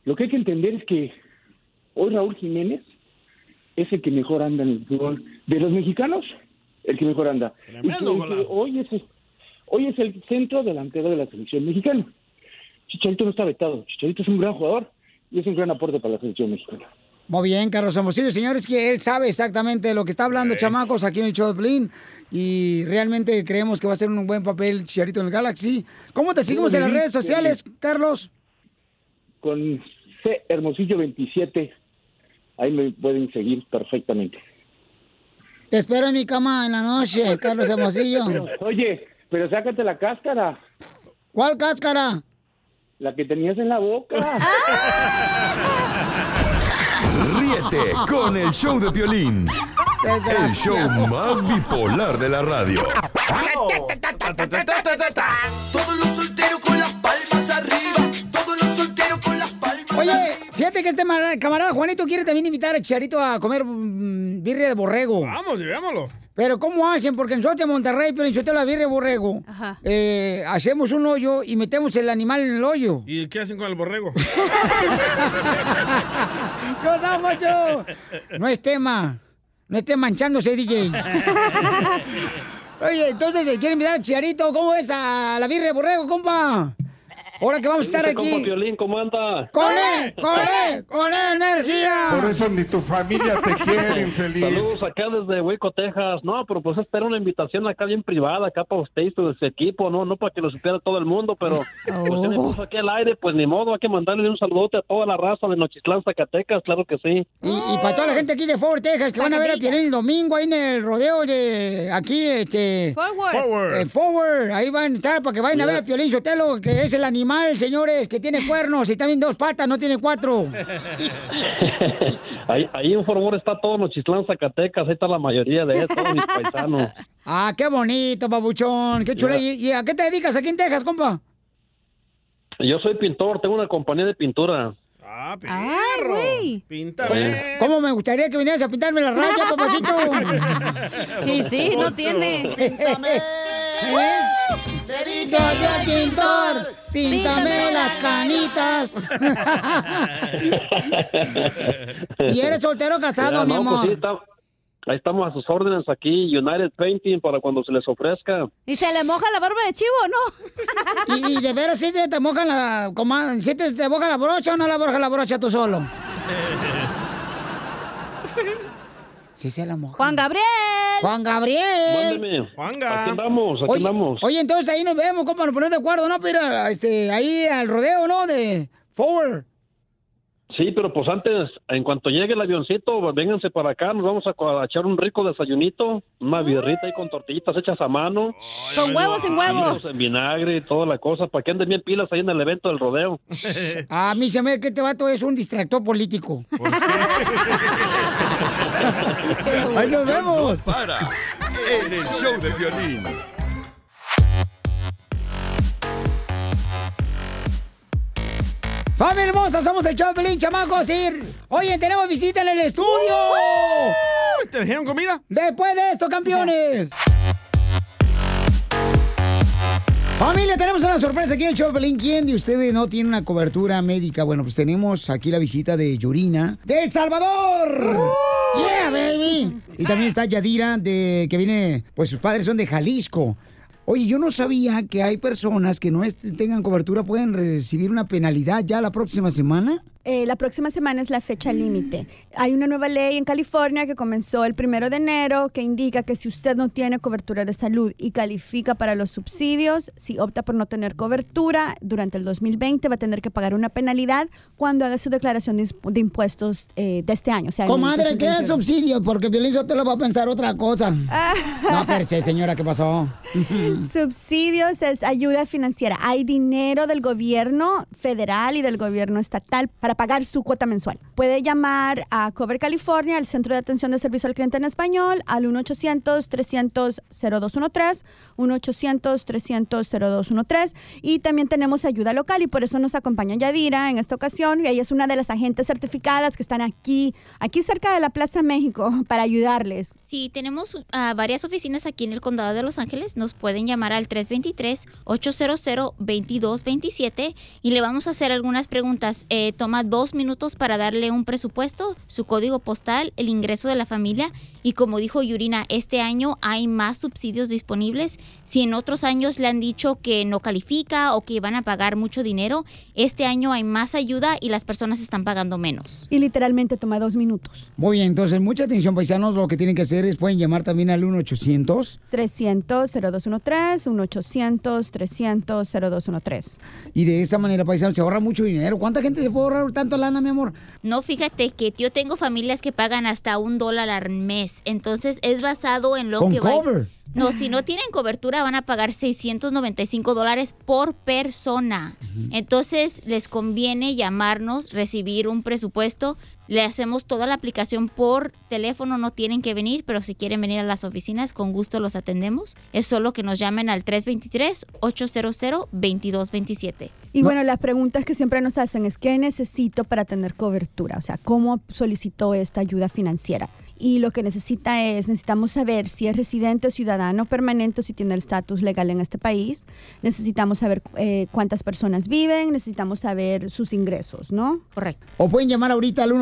Lo que hay que entender es que hoy Raúl Jiménez es el que mejor anda en el fútbol. De los mexicanos, el que mejor anda. Y que- hoy, es, hoy es el centro delantero de la selección mexicana. Chicharito no está vetado. Chicharito es un gran jugador y es un gran aporte para la selección mexicana. Muy bien, Carlos Hermosillo. Señores, que él sabe exactamente de lo que está hablando, chamacos, aquí en el show de Blin. Y realmente creemos que va a ser un buen papel Chicharito en el Galaxy. ¿Cómo te seguimos en las redes sociales, Carlos? Con C Hermosillo 27, ahí me pueden seguir perfectamente. Te espero en mi cama en la noche, Carlos Hermosillo. Oye, pero sácate la cáscara, ¿Cuál cáscara? la que tenías en la boca. Ríete con el show de Piolín. El show más bipolar de la radio. Todos los solteros con las palmas arriba. Todos los solteros con las palmas Oye, fíjate que este mar- camarada Juanito quiere también invitar a Chicharito a comer mm, birria de borrego. Vamos, llevémoslo. Pero ¿cómo hacen? Porque nosotros en Monterrey, pero en la birria de borrego, Ajá. eh, hacemos un hoyo y metemos el animal en el hoyo. ¿Y qué hacen con el borrego? No es tema. No esté manchándose, DJ. Oye, entonces, eh, ¿quiere invitar a Chicharito? ¿Cómo es a la birria de borrego, compa? Ahora que vamos a estar aquí. Violín, ¿cómo anda? ¡Con él! ¡Con él! ¡Con él, energía! Por eso ni tu familia te quiere, infeliz. Saludos acá desde Hueco, Texas. No, pero pues espero una invitación acá bien privada, acá para usted y su equipo, no no para que lo supiera todo el mundo, pero pues usted me puso aquí al aire, pues ni modo, hay que mandarle un saludote a toda la raza de Nochitlán, Zacatecas, claro que sí. Y, y para toda la gente aquí de Fort Texas que van a ver a Piolín el domingo ahí en el rodeo de aquí, este... Forward. Forward. eh, forward, ahí van a estar para que vayan a ver a Piolín Sotelo, que es el animal, señores, que tiene cuernos y también dos patas, no tiene cuatro. ahí, ahí en favor está todo Nochitlán, Zacatecas, ahí está la mayoría de todos mis paisanos. Ah, qué bonito, babuchón, qué chula. ¿Y, y a qué te dedicas aquí en Texas, compa? Yo soy pintor, tengo una compañía de pintura. Ah, Ay. Píntame. ¿Cómo me gustaría que vinieras a pintarme la raya, papacito? Y sí, no tiene. Píntame. Le dije yo pintor, píntame las canitas. ¿Y eres soltero o casado, Ya, mi no, pues amor? sí, está- ahí estamos a sus órdenes aquí, United Painting, para cuando se les ofrezca. ¿Y se le moja la barba de chivo no? ¿Y, y de veras si te, te mojan la, si te, te moja la brocha o no la moja la brocha tú solo? Sí, se la moja. Juan Gabriel. Juan Gabriel. Mándeme. Juanga. Aquí andamos, aquí Oye, andamos. oye, entonces ahí nos vemos, ¿cómo nos ponemos de acuerdo, no? Pero este, ahí al rodeo, ¿no? De Forward. Sí, pero pues antes, en cuanto llegue el avioncito, pues, vénganse para acá, nos vamos a, echar un rico desayunito, una birrita ahí con tortillitas hechas a mano. Con huevos sin huevos. En vinagre y toda la cosa, para que anden bien pilas ahí en el evento del rodeo. A mí se me que este vato es un distractor político. Ahí nos vemos. Para en el show de violín. ¡Familia hermosa! Somos el Chopelín, chamacos. Ir. Oye, tenemos visita en el estudio. ¿Te trajeron comida? Después de esto, campeones. Familia, tenemos una sorpresa aquí en el Chopelín. ¿Quién de ustedes no tiene una cobertura médica? Bueno, pues tenemos aquí la visita de Yurina de El Salvador. Yeah, baby. Y también está Yadira, de, que viene, pues sus padres son de Jalisco. Oye, yo no sabía que hay personas que no tengan cobertura, pueden recibir una penalidad ya la próxima semana. Eh, la próxima semana es la fecha límite. Hay una nueva ley en California que comenzó el primero de enero que indica que si usted no tiene cobertura de salud y califica para los subsidios, si opta por no tener cobertura durante el 2020 va a tener que pagar una penalidad cuando haga su declaración de, imp- de impuestos eh, de este año. O sea, Comadre, ¿qué es 2021. subsidio? Porque Violín te lo va a pensar otra cosa. No, espérese, señora, ¿qué pasó? Subsidios es ayuda financiera. Hay dinero del gobierno federal y del gobierno estatal para pagar su cuota mensual. Puede llamar a Cover California, el Centro de Atención de Servicio al Cliente en Español, al 1-800-300-0213, 1-800-300-0213. Y también tenemos ayuda local y por eso nos acompaña Yadira en esta ocasión. Y ella es una de las agentes certificadas que están aquí, aquí cerca de la Plaza México para ayudarles. Sí, tenemos ah, varias oficinas aquí en el condado de Los Ángeles. Nos pueden llamar al 323-800-2227 y le vamos a hacer algunas preguntas. Eh, toma dos minutos para darle un presupuesto, su código postal, el ingreso de la familia y como dijo Yurina, este año hay más subsidios disponibles. Si en otros años le han dicho que no califica o que van a pagar mucho dinero, este año hay más ayuda y las personas están pagando menos. Y literalmente toma dos minutos. Muy bien, entonces, mucha atención, paisanos. Lo que tienen que hacer es, pueden llamar también al 1-800. 300-0213, 1-800-300-0213. Y de esa manera, paisanos, se ahorra mucho dinero. ¿Cuánta gente se puede ahorrar tanto lana, mi amor? No, fíjate que yo tengo familias que pagan hasta un dólar al mes. Entonces es basado en lo Con que va- cover. No, si no tienen cobertura van a pagar 695 dólares por persona. Entonces les conviene llamarnos, recibir un presupuesto. Le hacemos toda la aplicación por teléfono, no tienen que venir, pero si quieren venir a las oficinas, con gusto los atendemos. Es solo que nos llamen al 323-800-2227. Y bueno, las preguntas que siempre nos hacen es, ¿qué necesito para tener cobertura? O sea, ¿cómo solicito esta ayuda financiera? Y lo que necesita es, necesitamos saber si es residente o ciudadano permanente o si tiene el estatus legal en este país. Necesitamos saber eh, cuántas personas viven, necesitamos saber sus ingresos, ¿no? Correcto. O pueden llamar ahorita al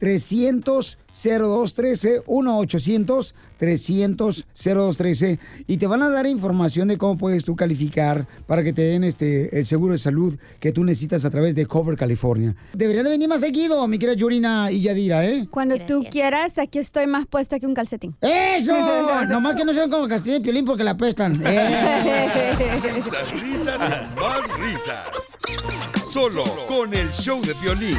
1-800-300-0213, 1-800-300-0213 y te van a dar información de cómo puedes tú calificar para que te den este, el seguro de salud que tú necesitas a través de Cover California. Deberían de venir más seguido, mi querida Yurina y Yadira, ¿eh? Cuando tú quieras, aquí estoy más puesta que un calcetín. ¡Eso! Nomás que no sean como Castillo de Piolín porque la apestan. ¡Eh! Risas, risas y más risas. Solo con el show de violín.